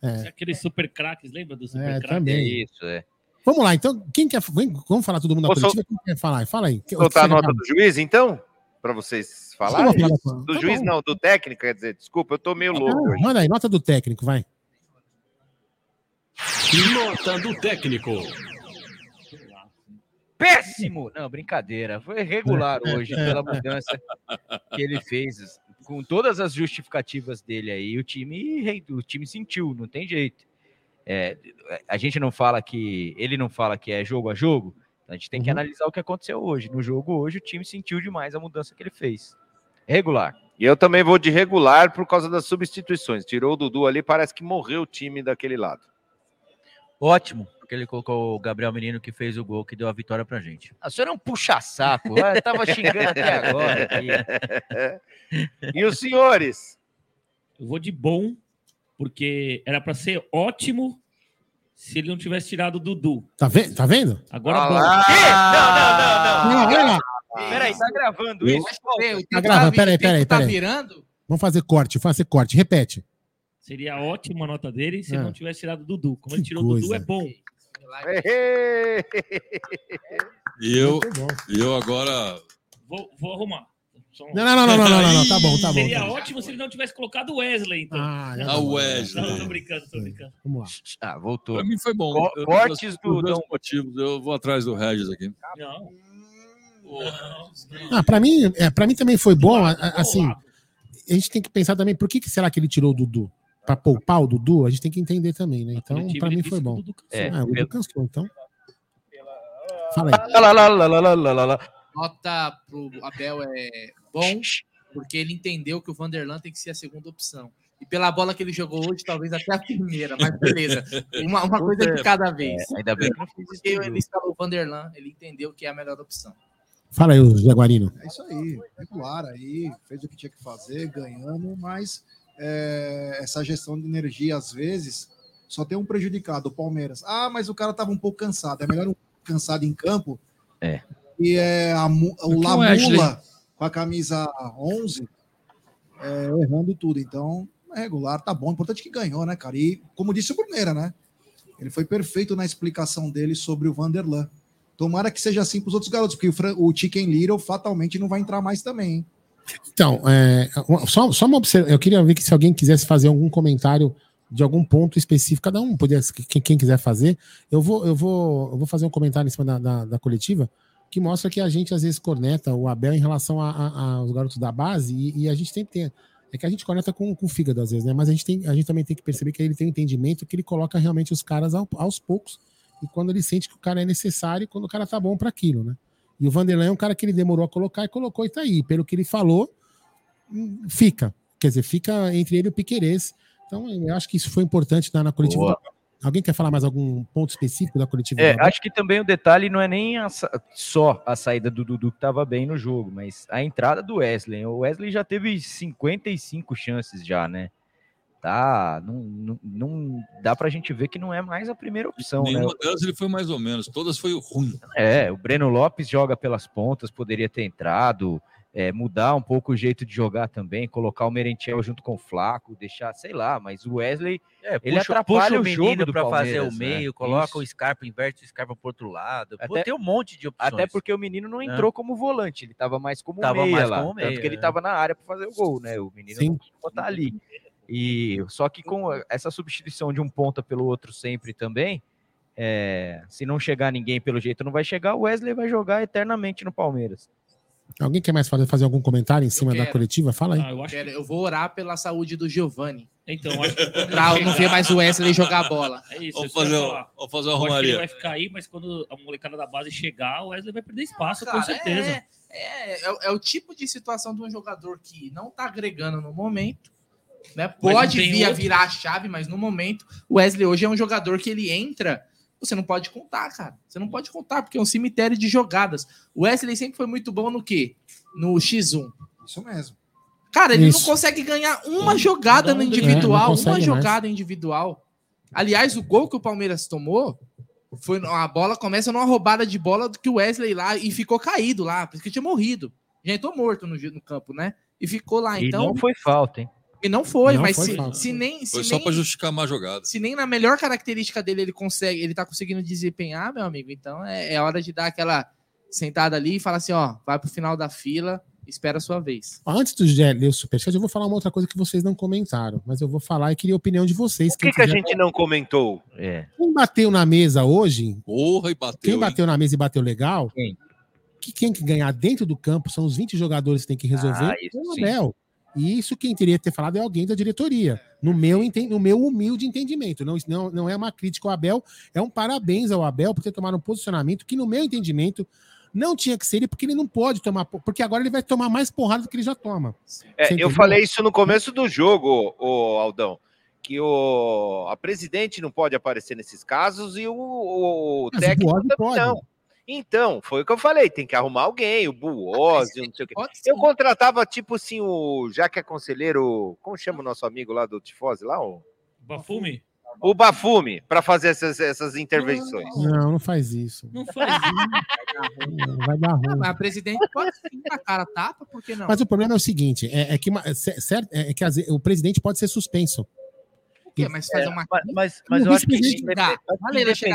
É. Aqueles super craques, lembra do super É, também. Isso, é. Vamos lá, então, quem quer. vamos falar todo mundo da Posso- coletiva? Quem quer falar? Fala aí. Soltar a nota do juiz, então? Para vocês falarem? falar. Do Tá juiz bom. não, do técnico, quer dizer, desculpa, eu tô meio louco hoje. Manda aí, nota do técnico, vai. Nota do técnico. Péssimo! Não, brincadeira. Foi regular hoje pela mudança que ele fez. Com todas as justificativas dele aí, o time, rei- o time sentiu, não tem jeito. É, a gente não fala que. Ele não fala que é jogo a jogo. A gente tem que Uhum. analisar o que aconteceu hoje. No jogo hoje, o time sentiu demais a mudança que ele fez. Regular. E eu também vou de regular por causa das substituições. Tirou o Dudu ali, parece que morreu o time daquele lado. Ótimo, porque ele colocou o Gabriel Menino que fez o gol que deu a vitória pra gente. A senhora é um puxa-saco. Eu tava xingando até agora. aqui. E os senhores? Eu vou de bom, porque era para ser ótimo se ele não tivesse tirado o Dudu. Tá, ve tá vendo? Agora Ah bom. Não, não, não, Não, olha lá. Peraí, tá gravando Eu- isso? Tá gravando, peraí, peraí, tá virando? Vamos fazer corte, fazer corte, repete. Seria ótima a nota dele se ele É. não tivesse tirado o Dudu. Como ele Que tirou o Dudu, é bom. E eu, eu agora. Vou, vou arrumar. Um- Não, não, não, não, não, não, não, tá bom, tá bom. Seria tá bom. ótimo se ele não tivesse colocado o Wesley, então. Ah, já Ah, tá o bom. Wesley. Não, tô brincando, tô brincando. Vamos lá. Ah, voltou. Pra mim foi bom. Co- Eu- cortes do- dois motivos. Eu vou atrás do Regis aqui. Não. Ah, pra mim, é, pra mim também foi bom. Assim, a gente tem que pensar também por que, que será que ele tirou o Dudu? Pra poupar o Dudu, a gente tem que entender também, né? Então, ele mim foi bom. Dudu cansou. É, Ah, o Dudu cansou, então. Fala aí. Lá, lá, lá. Nota pro Abel é bom, porque ele entendeu que o Vanderlan tem que ser a segunda opção. E pela bola que ele jogou hoje, talvez até a primeira, mas beleza. Uma, uma coisa de cada vez. É, ainda bem ele instalou o Vanderlan, ele entendeu que é a melhor opção. Fala aí, o Jaguarino. É isso aí, regular aí, fez o que tinha que fazer, ganhamos, mas é, essa gestão de energia, às vezes, só tem um prejudicado, o Palmeiras. Ah, mas o cara estava um pouco cansado, é melhor um cansado em campo. É. E é a, o é. Lamula com a camisa 11, é, errando tudo. Então, é regular, tá bom. Importante que ganhou, né, cara? E, como disse o Bruneira, né? Ele foi perfeito na explicação dele sobre o Vanderlan. Tomara que seja assim para os outros garotos, porque o, Fran- o Chicken Little fatalmente não vai entrar mais também, hein? Então, é, só, só uma observação. Eu queria ver que se alguém quisesse fazer algum comentário de algum ponto específico, cada um podia, quem, quem quiser fazer, eu vou, eu vou, eu vou fazer um comentário em cima da, da, da coletiva que mostra que a gente às vezes corneta o Abel em relação aos garotos da base e, e a gente tem que ter. É que a gente corneta com, com o fígado às vezes, né? Mas a gente, tem, a gente também tem que perceber que ele tem um entendimento que ele coloca realmente os caras ao- aos poucos e quando ele sente que o cara é necessário e quando o cara tá bom para aquilo, né? E o Vanderlan é um cara que ele demorou a colocar e colocou e tá aí. Pelo que ele falou, fica. Quer dizer, fica entre ele e o Piquerez. Então, eu acho que isso foi importante na, na coletiva. Boa. Alguém quer falar mais algum ponto específico da coletiva? É, acho que também o detalhe não é nem a só a saída do Dudu que estava bem no jogo, mas a entrada do Wesley. O Wesley já teve 55 chances já, né? Tá, não, não, não dá pra gente ver que não é mais a primeira opção, né? Nenhuma delas ele foi mais ou menos. Todas foi ruim. É, o Breno Lopes joga pelas pontas, poderia ter entrado, é, mudar um pouco o jeito de jogar também, colocar o Merentiel junto com o Flaco, deixar, sei lá, mas o Wesley, ele puxa, atrapalha puxa o jogo menino pra fazer o né? meio, coloca Isso. o Scarpa, inverte o Scarpa pro outro lado. Pô, Até- tem um monte de opções. Até porque o menino não É. entrou como volante, ele tava mais como Tava meia mais lá, como meia, tanto que ele é. tava na área para fazer o gol, né? O menino Sim. não ali. E só que com essa substituição de um ponta pelo outro sempre também, é, se não chegar ninguém pelo jeito não vai chegar, o Wesley vai jogar eternamente no Palmeiras. Alguém quer mais fazer, fazer algum comentário em cima da coletiva? Fala aí. Ah, eu acho Quero- Eu vou orar pela saúde do Giovani. Então, eu acho que Pra não ver mais o Wesley jogar a bola. É isso, que ia fazer um- vamos fazer uma Eu acho que romaria. Ele vai ficar aí, mas quando a molecada da base chegar, o Wesley vai perder espaço, com Cara, certeza. É, é, é, o- é o tipo de situação de um jogador que não tá agregando no momento. Né? Pode vir a virar a chave, mas no momento, o Wesley hoje é um jogador que ele entra. Você não pode contar, cara. Você não pode contar, porque é um cemitério de jogadas. O Wesley sempre foi muito bom no quê? No X1. Isso mesmo. Cara, ele Isso. não consegue ganhar uma jogada no É, individual, consegue uma mais. jogada individual. Aliás, o gol que o Palmeiras tomou foi a bola começa numa roubada de bola do que o Wesley lá e ficou caído lá, porque tinha morrido. Já entrou morto no, no campo, né? E ficou lá. e Então, não foi falta, hein? E não foi, Não mas foi se, se nem se Foi só nem, para justificar a má jogada. se nem na melhor característica dele ele consegue, ele tá conseguindo desempenhar, meu amigo, então é, é hora de dar aquela sentada ali e falar assim, ó, vai pro final da fila espera a sua vez. Antes do Gé ler o superchat, eu vou falar uma outra coisa que vocês não comentaram, mas eu vou falar e queria a opinião de vocês. O que, que a gente não comentou? É. Quem bateu na mesa hoje? Porra, e bateu. Quem hein? bateu na mesa e bateu legal? Que quem que ganhar dentro do campo são os 20 jogadores que tem que resolver Ah, isso é o sim. E isso quem teria que ter falado é alguém da diretoria. No meu, no meu humilde entendimento. Não, não, não é uma crítica ao Abel, é um parabéns ao Abel por ter tomado um posicionamento que, no meu entendimento, não tinha que ser ele, porque ele não pode tomar. po- Porque agora ele vai tomar mais porrada do que ele já toma. É, eu falei isso no começo do jogo, o Aldão, que o a presidente não pode aparecer nesses casos e o, o técnico Buozzi também pode. não. Então, foi o que eu falei, tem que arrumar alguém, o Buozzi, não sei o quê. Eu contratava, tipo assim, o, já que é conselheiro, como chama o nosso amigo lá do Tifose lá? O, Bafume? o Bafume, para fazer essas, essas intervenções. Não, não faz isso. Não faz Não, vai dar ruim. Mas a presidente pode sim a cara tapa, por que não? Mas o problema é o seguinte: é, é que, é certo, é que vezes o presidente pode ser suspenso. Mas fazer uma. Mas, mas, mas O eu acho que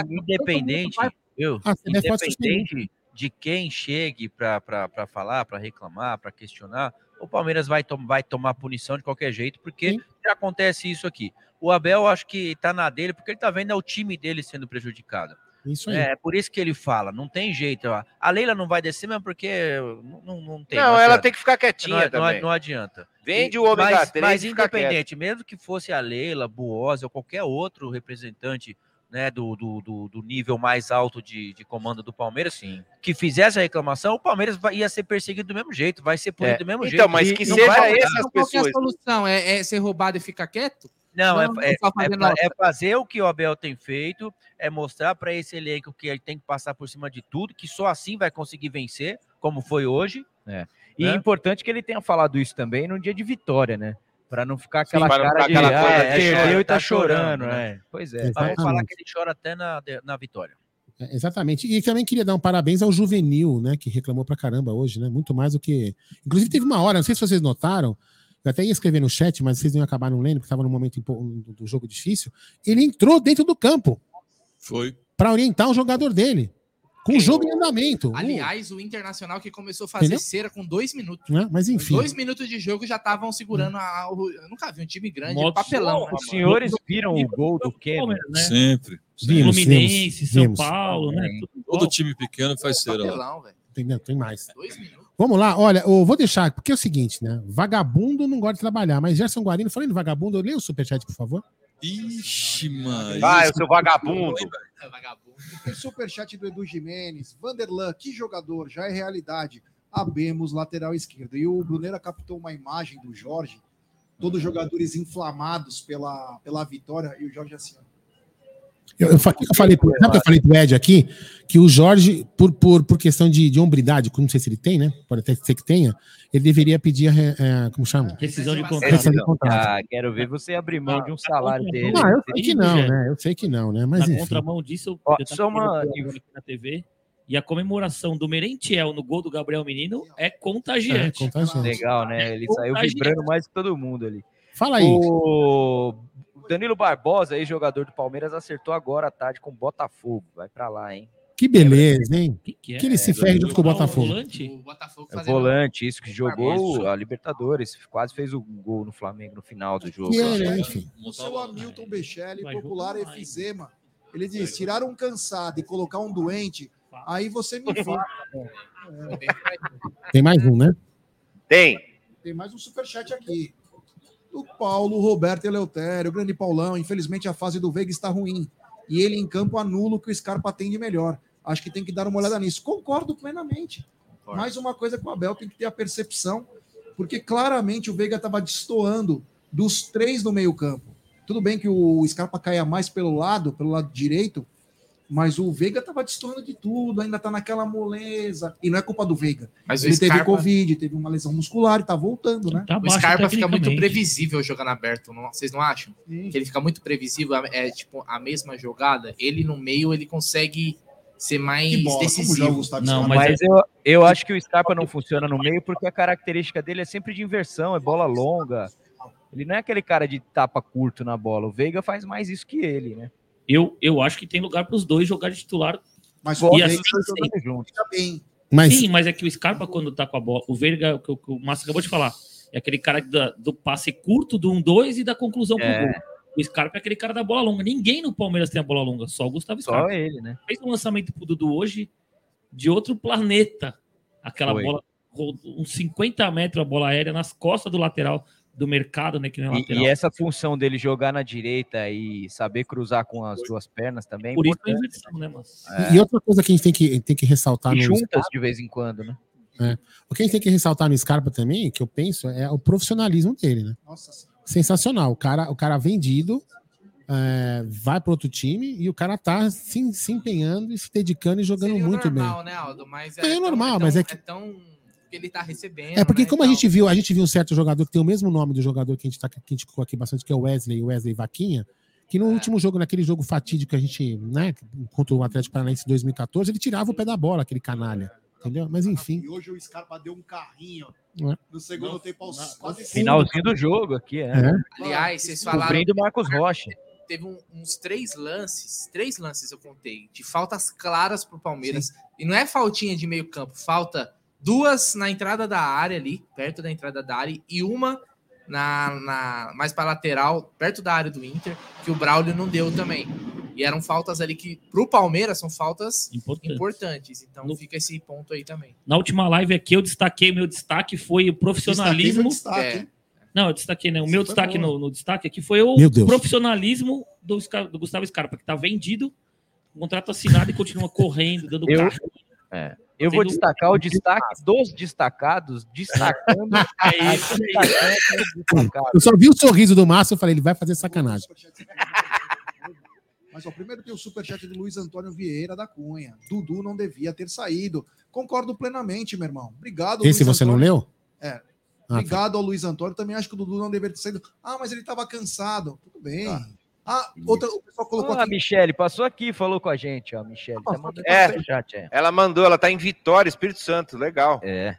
independente, viu? Ah, independente de quem chegue para falar, para reclamar, para questionar, o Palmeiras vai, tom- vai tomar punição de qualquer jeito, porque já acontece isso aqui. O Abel, acho que tá na dele, porque ele tá vendo é o time dele sendo prejudicado. Isso aí. É por isso que ele fala, não tem jeito. A Leila não vai descer mesmo porque não, não, não tem. Não, ela adianta. tem que ficar quietinha não, não- também. não adianta. Vende o ômega mas, 3 Mas independente, mesmo que fosse a Leila, Buosi ou qualquer outro representante né, do, do, do, do nível mais alto de, de comando do Palmeiras, que fizesse a reclamação, o Palmeiras vai- ia ser perseguido do mesmo jeito, vai ser punido É. Então, do mesmo jeito. E não vai mudar. Então, qual que é a solução? É, é ser roubado e ficar quieto? Não, é, é, só é nota. é fazer o que o Abel tem feito, é mostrar para esse elenco que ele tem que passar por cima de tudo, que só assim vai conseguir vencer, como foi hoje. É. E né? é importante que ele tenha falado isso também no dia de vitória, né? Para não ficar aquela pra não cara ficar de aquela coisa ah, de perdeu chora, e tá tá chorando, chorando, né? né? Pois é. Exatamente. vamos falar que ele chora até na, na vitória. É, Exatamente. E também queria dar um parabéns ao Juvenil, né? Que reclamou pra caramba hoje, né? Muito mais do que. Inclusive, teve uma hora, não sei se vocês notaram, eu até ia escrever no chat, mas vocês iam acabar não lendo, porque estava num momento impo- do do jogo difícil. Ele entrou dentro do campo Foi. para orientar o jogador dele. Com o jogo em andamento. Aliás, o Internacional que começou a fazer Entendeu? cera com dois minutos. Né? Mas enfim. Dois minutos de jogo já estavam segurando a. Eu nunca vi um time grande, Modo papelão. né, os mano? senhores viram o gol do Keno? Sempre. Vimos, Fluminense, vimos, São vimos. Paulo, né? Todo time pequeno faz cera. Papelão, velho. Entendeu? Tem mais. Dois minutos. Vamos lá, olha, eu vou deixar, porque é o seguinte, né? Vagabundo não gosta de trabalhar, mas Gerson Guarino, falando vagabundo, lê o superchat, por favor. Ixi, mano. Vai, o seu vagabundo. O superchat do Edu Jimenez. Vanderlan, que jogador, já é realidade. Abemos, lateral esquerdo. E o Brunera captou uma imagem do Jorge, todos os jogadores inflamados pela, pela vitória, e o Jorge assim. ó. Eu, eu, eu falei, pro- sabe o que eu falei pro Ed aqui? Que o Jorge, por, por, por questão de, de hombridade, que eu não sei se ele tem, né? Pode até ser que tenha, ele deveria pedir a, re- é, como chama? Rescisão de Rescisão de contrato. Ah, quero ver você abrir mão de um salário dele. Ah, eu sei que não, né? Eu sei que não, né? Mas na enfim. contramão disso, eu Ó, eu só uma- aqui na TV. E a comemoração do Merentiel no gol do Gabriel Menino é contagiante. É, contagiante. Legal, né? Ele saiu Contagiante. vibrando mais que todo mundo ali. Fala aí. O Danilo Barbosa, aí, jogador do Palmeiras, acertou agora à tarde com o Botafogo. Vai pra lá, hein? Que beleza, hein? Que, que, Que ele se ferre junto com o Botafogo. O Botafogo É fazendo- volante, isso que jogou a Libertadores, quase fez o gol no Flamengo no final do jogo. Que ele, enfim. O seu Hamilton Bechelli, popular efizema. Ele diz: tirar um cansado e colocar um doente, aí você me fala. Tem mais um, né? Tem. Tem mais um superchat aqui. Do Paulo, Roberto Eleutério, o grande Paulão. Infelizmente a fase do Veiga está ruim. E ele em campo anula o que o Scarpa tem de melhor. Acho que tem que dar uma olhada nisso. Concordo plenamente. Mais uma coisa que o Abel tem que ter a percepção, porque claramente o Veiga estava destoando dos três no meio-campo. Tudo bem que o Scarpa caia mais pelo lado, pelo lado direito, mas o Veiga estava destoando de tudo, ainda está naquela moleza. E não é culpa do Veiga. Mas ele teve Scarpa- Covid, teve uma lesão muscular e tá voltando, né? Tá O Scarpa fica muito previsível jogando aberto, não- vocês não acham? Que ele fica muito previsível, é tipo a mesma jogada. Ele no meio ele consegue ser mais bola, decisivo. Gustavo Não, mas Mas eu, eu acho que o Scarpa não funciona no meio porque a característica dele é sempre de inversão, é bola longa. Ele não é aquele cara de tapa curto na bola. O Veiga faz mais isso que ele, né? Eu, eu acho que tem lugar para os dois jogar de titular. Mas E assim, bem. Mas- Sim, mas é que o Scarpa, quando tá com a bola, o Veiga, que o, que o Márcio acabou de falar, é aquele cara da- do passe curto, do 1-2 e da conclusão pro É. gol. O Scarpa é aquele cara da bola longa. Ninguém no Palmeiras tem a bola longa, só o Gustavo Só Scarpa. ele, né? Fez um lançamento pro Dudu hoje de outro planeta. Aquela Foi. bola, uns 50 metros a bola aérea nas costas do lateral do mercado, né? Que não é E, lateral. e essa função dele jogar na direita e saber cruzar com as duas pernas também. é Por isso a inversão, né, Márcio? E outra coisa que a gente tem que, tem que ressaltar E juntas de vez em quando, né? É. O que a gente tem que ressaltar no Scarpa também, que eu penso, é o profissionalismo dele, né? Sensacional. O cara, o cara vendido, é, vai para outro time e o cara tá se, se empenhando e se dedicando e jogando muito normal, bem. né, Aldo? Mas É normal, mas é que- É tão que ele tá recebendo. É porque né, como e a gente viu, a gente viu um certo jogador que tem o mesmo nome do jogador que a gente tá que a gente colocou aqui bastante, que é o Wesley, o Wesley Vaquinha, que É. no último jogo, naquele jogo fatídico que a gente, né, contra o Atlético Paranaense em 2014, ele tirava o pé da bola, aquele canalha. Entendeu? Mas enfim. E hoje o Scarpa deu um carrinho É. no segundo tempo aos quase Finalzinho do jogo aqui, é. É. Aliás, vocês falaram. O Marcos Rocha. Teve um- uns três lances, três lances eu contei, de faltas claras pro Palmeiras. E não é faltinha de meio campo, falta duas na entrada da área ali, perto da entrada da área, e uma na, na mais para lateral, perto da área do Inter, que o Braulio não deu também. E eram faltas ali que, pro Palmeiras, são faltas Importantes. importantes. Então fica esse ponto aí também. Na última live aqui eu destaquei, meu destaque foi o profissionalismo. Destaquei meu destaque, hein? Não, eu destaquei, né? O Isso meu destaque no, no destaque aqui foi o profissionalismo do, do Gustavo Scarpa, que tá vendido, contrato assinado e continua correndo, dando Eu, carro. é, eu vou destacar o destaque dos destacados, destacando. É isso. Eu só vi o sorriso do Márcio e falei, ele vai fazer sacanagem. Mas ó, primeiro tem o superchat do Luiz Antônio Vieira da Cunha. Dudu não devia ter saído. Concordo plenamente, meu irmão. Obrigado, Esse você não Antônio. leu? É. Ah, Obrigado ao Luiz Antônio. Também acho que o Dudu não deveria ter saído. Ah, mas ele estava cansado. Tudo bem. Ah, outra, o pessoal colocou Ah, a aqui. Michele passou aqui, falou com a gente, ó. a Michele tá mandando É. superchat, é. Ela mandou, ela tá em Vitória, Espírito Santo. Legal. É.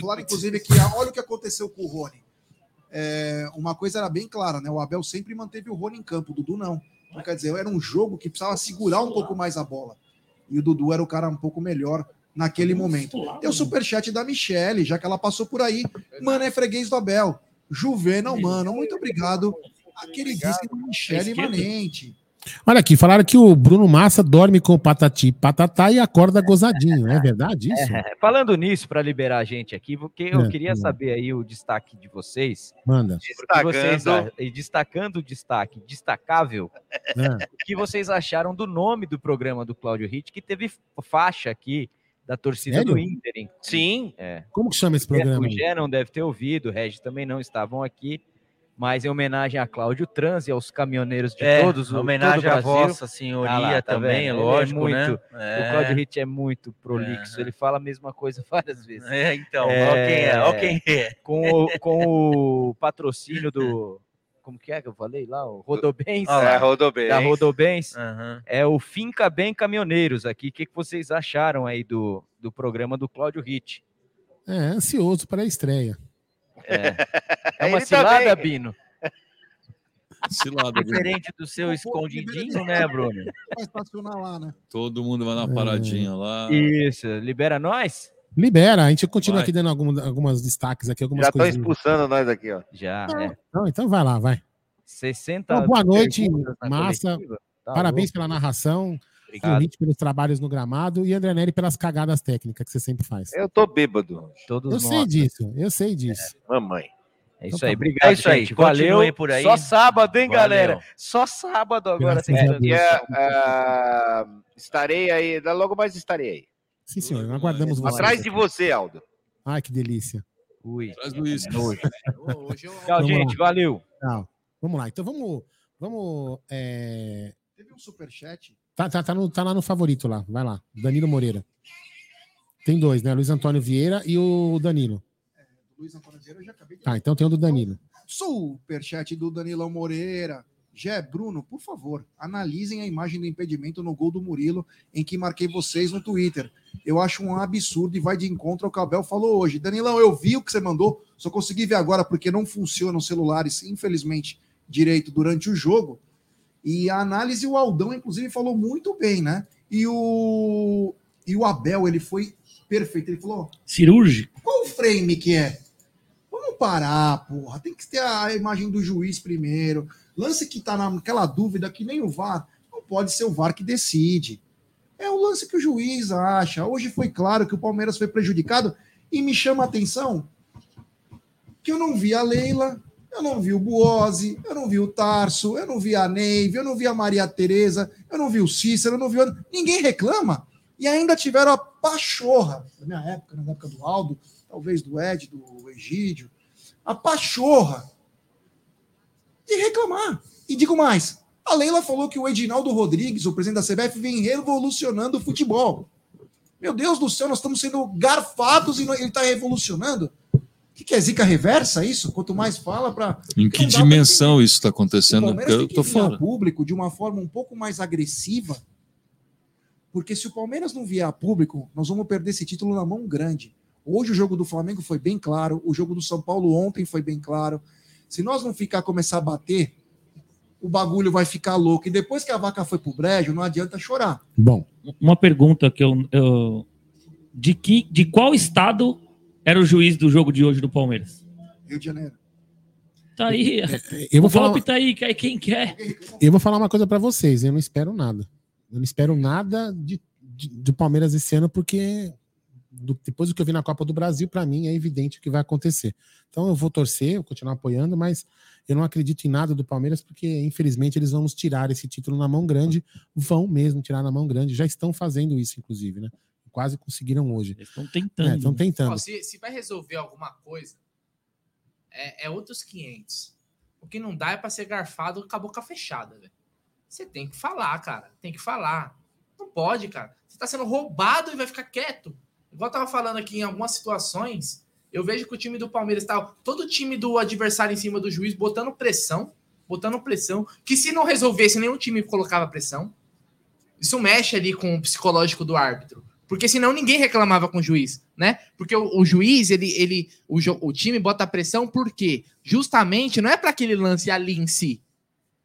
Falaram, inclusive, que ah, olha o que aconteceu com o Rony. É, uma coisa era bem clara, né? O Abel sempre manteve o Rony em campo, o Dudu não. Então, quer dizer, era um jogo que precisava segurar um pouco mais a bola. E o Dudu era o cara um pouco melhor naquele momento. Tem o superchat da Michele, já que ela passou por aí. Mano, é freguês do Abel. Juvenal, mano, muito obrigado. A queridíssima Michele Manente. Olha aqui, falaram que o Bruno Massa dorme com patati e patatá e acorda gozadinho. É verdade isso? É, falando nisso, para liberar a gente aqui, porque eu É, queria lá. saber aí o destaque de vocês. Manda. Vocês, Destacando. a- e destacando o destaque destacável, É. o que vocês acharam do nome do programa do Cláudio Ritt, que teve faixa aqui da torcida Sério? do Inter. hein? Sim. É. Como que chama esse O programa? Gé não deve ter ouvido, o Regis também não estavam aqui, mas em homenagem a Cláudio Trans e aos caminhoneiros de É, todos o homenagem todo o à Brasil. Vossa Senhoria tá também, é vendo? Lógico, né? muito- É. O Cláudio Ritt é muito prolixo, É. ele fala a mesma coisa várias vezes. É, então, ó quem é, ó quem é. Com o, com o patrocínio do... Como que é que eu falei lá? O Rodobens. Ah lá. É, Rodobens. Da Rodobens. Aham. É o Finca Bem Caminhoneiros aqui. O que, que vocês acharam aí do, do programa do Cláudio Ritt? É, ansioso para a estreia. É, é uma Ele cilada, também. Bino? Cilada, Bruno. Diferente do seu escondidinho, né, Bruno? Vai estacionar lá, né? Todo mundo vai na paradinha lá. Isso, libera nós? Libera, a gente continua Vai. aqui dando algum, algumas destaques aqui, algumas Já estão coisas. expulsando nós aqui, ó. Já, Não, é. Não, então vai lá, vai. 60 Então, boa noite, perguntas na massa. coletiva. Tá Parabéns louco. pela narração. Obrigado. Pelos trabalhos no gramado e André Neri pelas cagadas técnicas que você sempre faz. Eu tô bêbado. Todos Eu nós. sei disso, eu sei disso. Mamãe. É isso Então tá aí, bom. obrigado, É isso aí, gente. Valeu. continuem por aí. Só sábado, hein, Valeu. galera? Só sábado agora. Graças sem a transmissão. E, é, ah, estarei aí, logo mais estarei aí. Sim, senhor, aguardamos você. Atrás de você, Aldo. Ai, que delícia. Ui. Traz o uísque. Hoje eu... Tchau, Vamos gente. Valeu. Tchau. Vamos lá, então vamos. vamos é, Teve um superchat. Tá, tá, tá, no- tá lá no favorito lá, vai lá. Danilo Moreira. Tem dois, né? Luiz Antônio Vieira e o Danilo. do Luiz Antônio Vieira, eu já acabei de Tá, então tem o do Danilo. Superchat do Danilão Moreira. Jé, Bruno, por favor, analisem a imagem do impedimento no gol do Murilo, em que marquei vocês no Twitter. Eu acho um absurdo e vai de encontro ao que o Abel falou hoje. Danilão, eu vi o que você mandou, só consegui ver agora porque não funcionam celulares, infelizmente, direito durante o jogo. E a análise, o Aldão, inclusive, falou muito bem, né? E o, e o Abel, ele foi perfeito. Ele falou: Cirúrgico. qual o frame que é? Vamos parar, porra. Tem que ter a imagem do juiz primeiro. Lance que tá naquela dúvida que nem o VAR. Não pode ser o VAR que decide. É o lance que o juiz acha. Hoje foi claro que o Palmeiras foi prejudicado e me chama a atenção que eu não vi a Leila, eu não vi o Buozzi, eu não vi o Tarso, eu não vi a Neive, eu não vi a Maria Tereza, eu não vi o Cícero, eu não vi o... Ninguém reclama. E ainda tiveram a pachorra, na minha época, na época do Aldo, talvez do Ed, do Egídio, a pachorra de reclamar. E digo mais, a Leila falou que o Edinaldo Rodrigues, o presidente da CBF, vem revolucionando o futebol. Meu Deus do céu, nós estamos sendo garfados e ele está revolucionando. O que, que é zica reversa isso? Quanto mais fala para. Em que dimensão isso está O acontecendo? Palmeiras Eu tô fora. a público de uma forma um pouco mais agressiva, porque se o Palmeiras não vier a público, nós vamos perder esse título na mão grande. Hoje o jogo do Flamengo foi bem claro, o jogo do São Paulo ontem foi bem claro. Se nós não ficar começar a bater, o bagulho vai ficar louco. E depois que a vaca foi pro brejo, não adianta chorar. Bom, Uma pergunta que eu, eu- de que de qual estado era o juiz do jogo de hoje do Palmeiras? Rio de Janeiro. Tá aí. eu vou o falar- golpe tá aí, cai quem quer. Eu vou falar uma coisa pra vocês, eu não espero nada. Eu não espero nada de, de- do Palmeiras esse ano, porque do- depois do que eu vi na Copa do Brasil, pra mim é evidente o que vai acontecer. Então eu vou torcer, eu vou continuar apoiando, mas eu não acredito em nada do Palmeiras, porque infelizmente eles vão nos tirar esse título na mão grande, vão mesmo tirar na mão grande, já estão fazendo isso, inclusive, né? Quase conseguiram hoje. Estão tentando. Estão tentando. Ó, se, se vai resolver alguma coisa, é, é outros 500. O que não dá é pra ser garfado com a boca fechada, velho. Você tem que falar, cara. Tem que falar. Não pode, cara. Você tá sendo roubado e vai ficar quieto. Igual eu tava falando aqui em algumas situações, eu vejo que o time do Palmeiras tá todo o time do adversário em cima do juiz botando pressão, botando pressão, que se não resolvesse nenhum time colocava pressão. Isso mexe ali com o psicológico do árbitro. Porque senão ninguém reclamava com o juiz, né? Porque o, o juiz, ele, ele o, o time bota pressão porque justamente não é para aquele lance ali em si,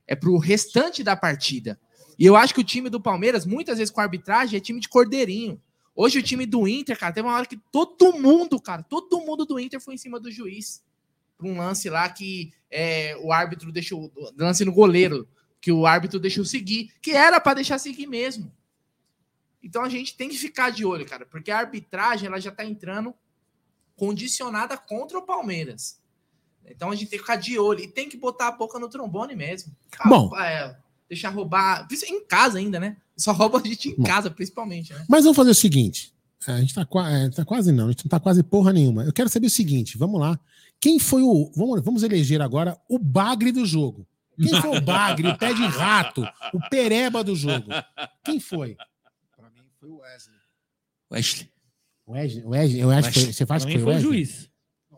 é para o restante da partida. E eu acho que o time do Palmeiras, muitas vezes com a arbitragem, é time de cordeirinho. Hoje o time do Inter, cara, teve uma hora que todo mundo, cara, todo mundo do Inter foi em cima do juiz. Pra um lance lá que é, o árbitro deixou. Lance no goleiro, que o árbitro deixou seguir, que era para deixar seguir mesmo. Então a gente tem que ficar de olho, cara, porque a arbitragem ela já tá entrando condicionada contra o Palmeiras. Então a gente tem que ficar de olho e tem que botar a boca no trombone mesmo. Cara, Bom. é, deixar roubar, em casa ainda, né? Só rouba a gente em Bom. casa, principalmente, né? Mas vamos fazer o seguinte. A gente tá, é, tá quase não, a gente não tá quase porra nenhuma. Eu quero saber o seguinte, vamos lá. Quem foi o. Vamos, vamos eleger agora o bagre do jogo. Quem foi o bagre, o pé de rato, o pereba do jogo? Quem foi? Foi o Wesley. Wesley. Wesley, o Wesley, eu acho que foi, você faz que foi o foi o Wesley? juiz.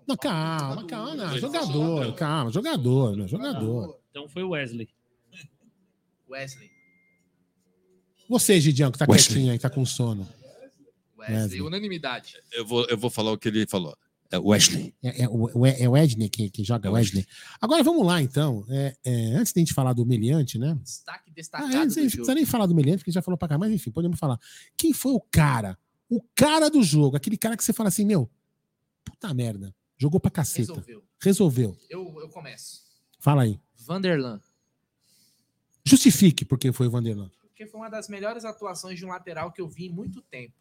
Não, calma, calma, não, jogador, calma, jogador, jogador. Então foi o Wesley. Wesley. Você, Gidião, que tá Wesley. quietinho aí, tá com sono. Wesley, Wesley. unanimidade. Eu vou, eu vou falar o que ele falou. É Wesley. É, é, o- o- é o Edney que, que joga É o Wesley. Agora vamos lá, então. É, é, antes de a gente falar do Meliante, né? Destaque Ah, destacado é, não do precisa jogo. nem falar do Meliante, porque já falou pra cá, mas enfim, podemos falar. Quem foi o cara? O cara do jogo, aquele cara que você fala assim, meu, puta merda, jogou pra caceta. Resolveu. Resolveu. Eu, eu começo. Fala aí. Vanderlan. Justifique porque foi o Vanderlan. Porque foi uma das melhores atuações de um lateral que eu vi em muito tempo.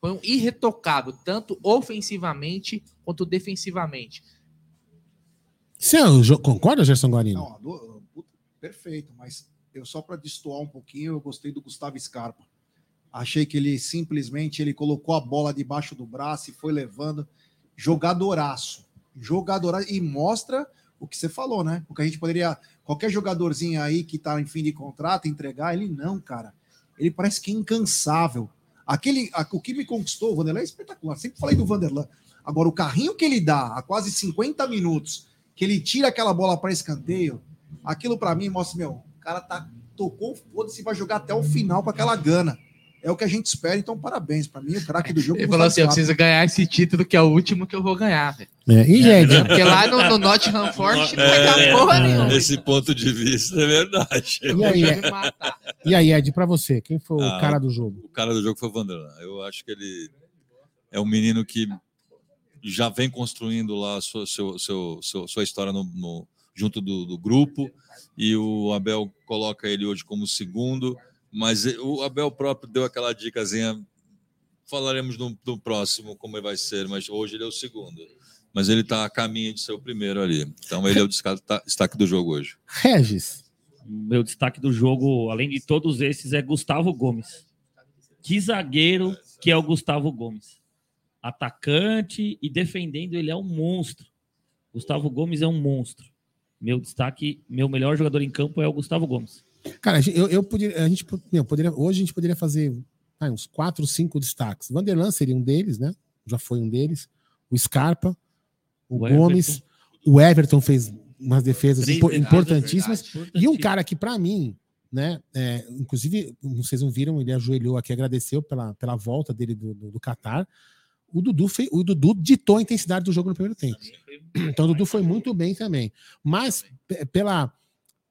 Foi um irretocável, tanto ofensivamente quanto defensivamente. Você é concorda, Gerson Guarino? Não, perfeito, mas eu só para destoar um pouquinho, eu gostei do Gustavo Scarpa. Achei que ele simplesmente ele colocou a bola debaixo do braço e foi levando jogadoraço. Jogadoraço e mostra o que você falou, né? Porque a gente poderia qualquer jogadorzinho aí que tá em fim de contrato entregar, ele não, cara. Ele parece que é incansável. Aquele a- o que me conquistou, o Vanderlan é espetacular. Sempre falei do Vanderlan. Agora o carrinho que ele dá a quase 50 minutos, que ele tira aquela bola para escanteio, aquilo para mim mostra, meu, o cara tá tocou, foda-se, vai jogar até o final com aquela gana. É o que a gente espera, então parabéns. Para mim, o craque do jogo. Ele é o falou assim: eu preciso ganhar esse título, que é o último que eu vou ganhar, velho. É, e Ed? Porque lá no, no Nottingham Forest não vai dar porra nenhuma. Esse ponto de vista é verdade. E aí, Ed? E aí, Ed, pra você, quem foi o Ah, cara do jogo? O cara do jogo foi o Vanderlan. Eu acho que ele é um menino que já vem construindo lá a sua, seu, seu, seu- sua história no, no- junto do, do grupo, e o Abel coloca ele hoje como segundo, mas e- o Abel próprio deu aquela dicasinha, falaremos no, no próximo como ele vai ser, mas hoje ele é o segundo. Mas ele está a caminho de ser o primeiro ali. Então ele é o destaque, destaque do jogo hoje. Regis. Meu destaque do jogo, além de todos esses, é Gustavo Gomes. Que zagueiro que é o Gustavo Gomes. Atacante e defendendo, ele é um monstro. Gustavo Gomes é um monstro. Meu destaque, meu melhor jogador em campo é o Gustavo Gomes. Cara, eu, eu poderia, a gente, meu, poderia, hoje a gente poderia fazer ah, uns quatro, cinco destaques. Vanderlan seria um deles, né? Já foi um deles. O Scarpa, o, O Gomes, o Everton fez umas defesas defesas, importantíssimas. verdade, E um cara que, pra mim, né? é, inclusive, vocês não viram, ele ajoelhou aqui, agradeceu pela, pela volta dele do, do, do Qatar. O Dudu, fez, o Dudu ditou a intensidade do jogo no primeiro tempo. Então o Dudu foi muito bem também. Mas pe- pela,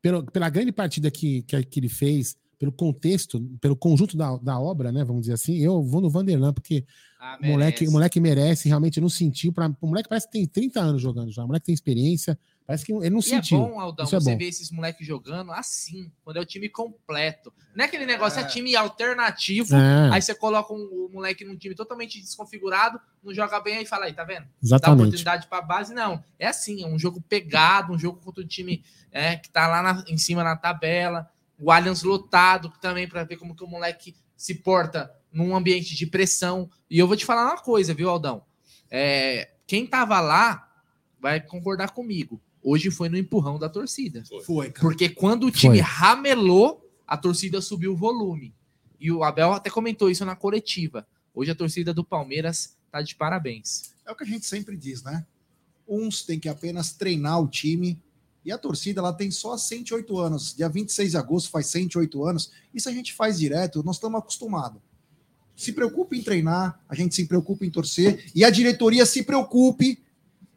pela, pela grande partida que, que, que ele fez, pelo contexto, pelo conjunto da, da obra, né? Vamos dizer assim, eu vou no Vanderlan, porque o, moleque, o moleque merece, realmente não sentiu. Pra, o moleque parece que tem 30 anos jogando já. O moleque tem experiência. Parece que ele não E sentiu. é bom, Aldão, Isso é você ver esses moleques jogando assim, quando é o time completo. Não é aquele negócio, é, time alternativo, É. aí você coloca um, o moleque num time totalmente desconfigurado, não joga bem, aí fala aí, tá vendo? Dá Exatamente. oportunidade pra base, não. É assim, é um jogo pegado, um jogo contra o time é, que tá lá na- em cima na tabela, o Allianz lotado também, pra ver como que o moleque se porta num ambiente de pressão. E eu vou te falar uma coisa, viu, Aldão? É, quem tava lá vai concordar comigo. Hoje foi no empurrão da torcida. Foi, Porque quando o time Foi. ramelou, a torcida subiu o volume. E o Abel até comentou isso na coletiva. Hoje a torcida do Palmeiras tá de parabéns. É o que a gente sempre diz, né? Uns têm que apenas treinar o time e a torcida ela tem só 108 anos. Dia 26 de agosto faz 108 anos. Isso a gente faz direto, nós estamos acostumados. Se preocupe em treinar, a gente se preocupa em torcer e a diretoria se preocupe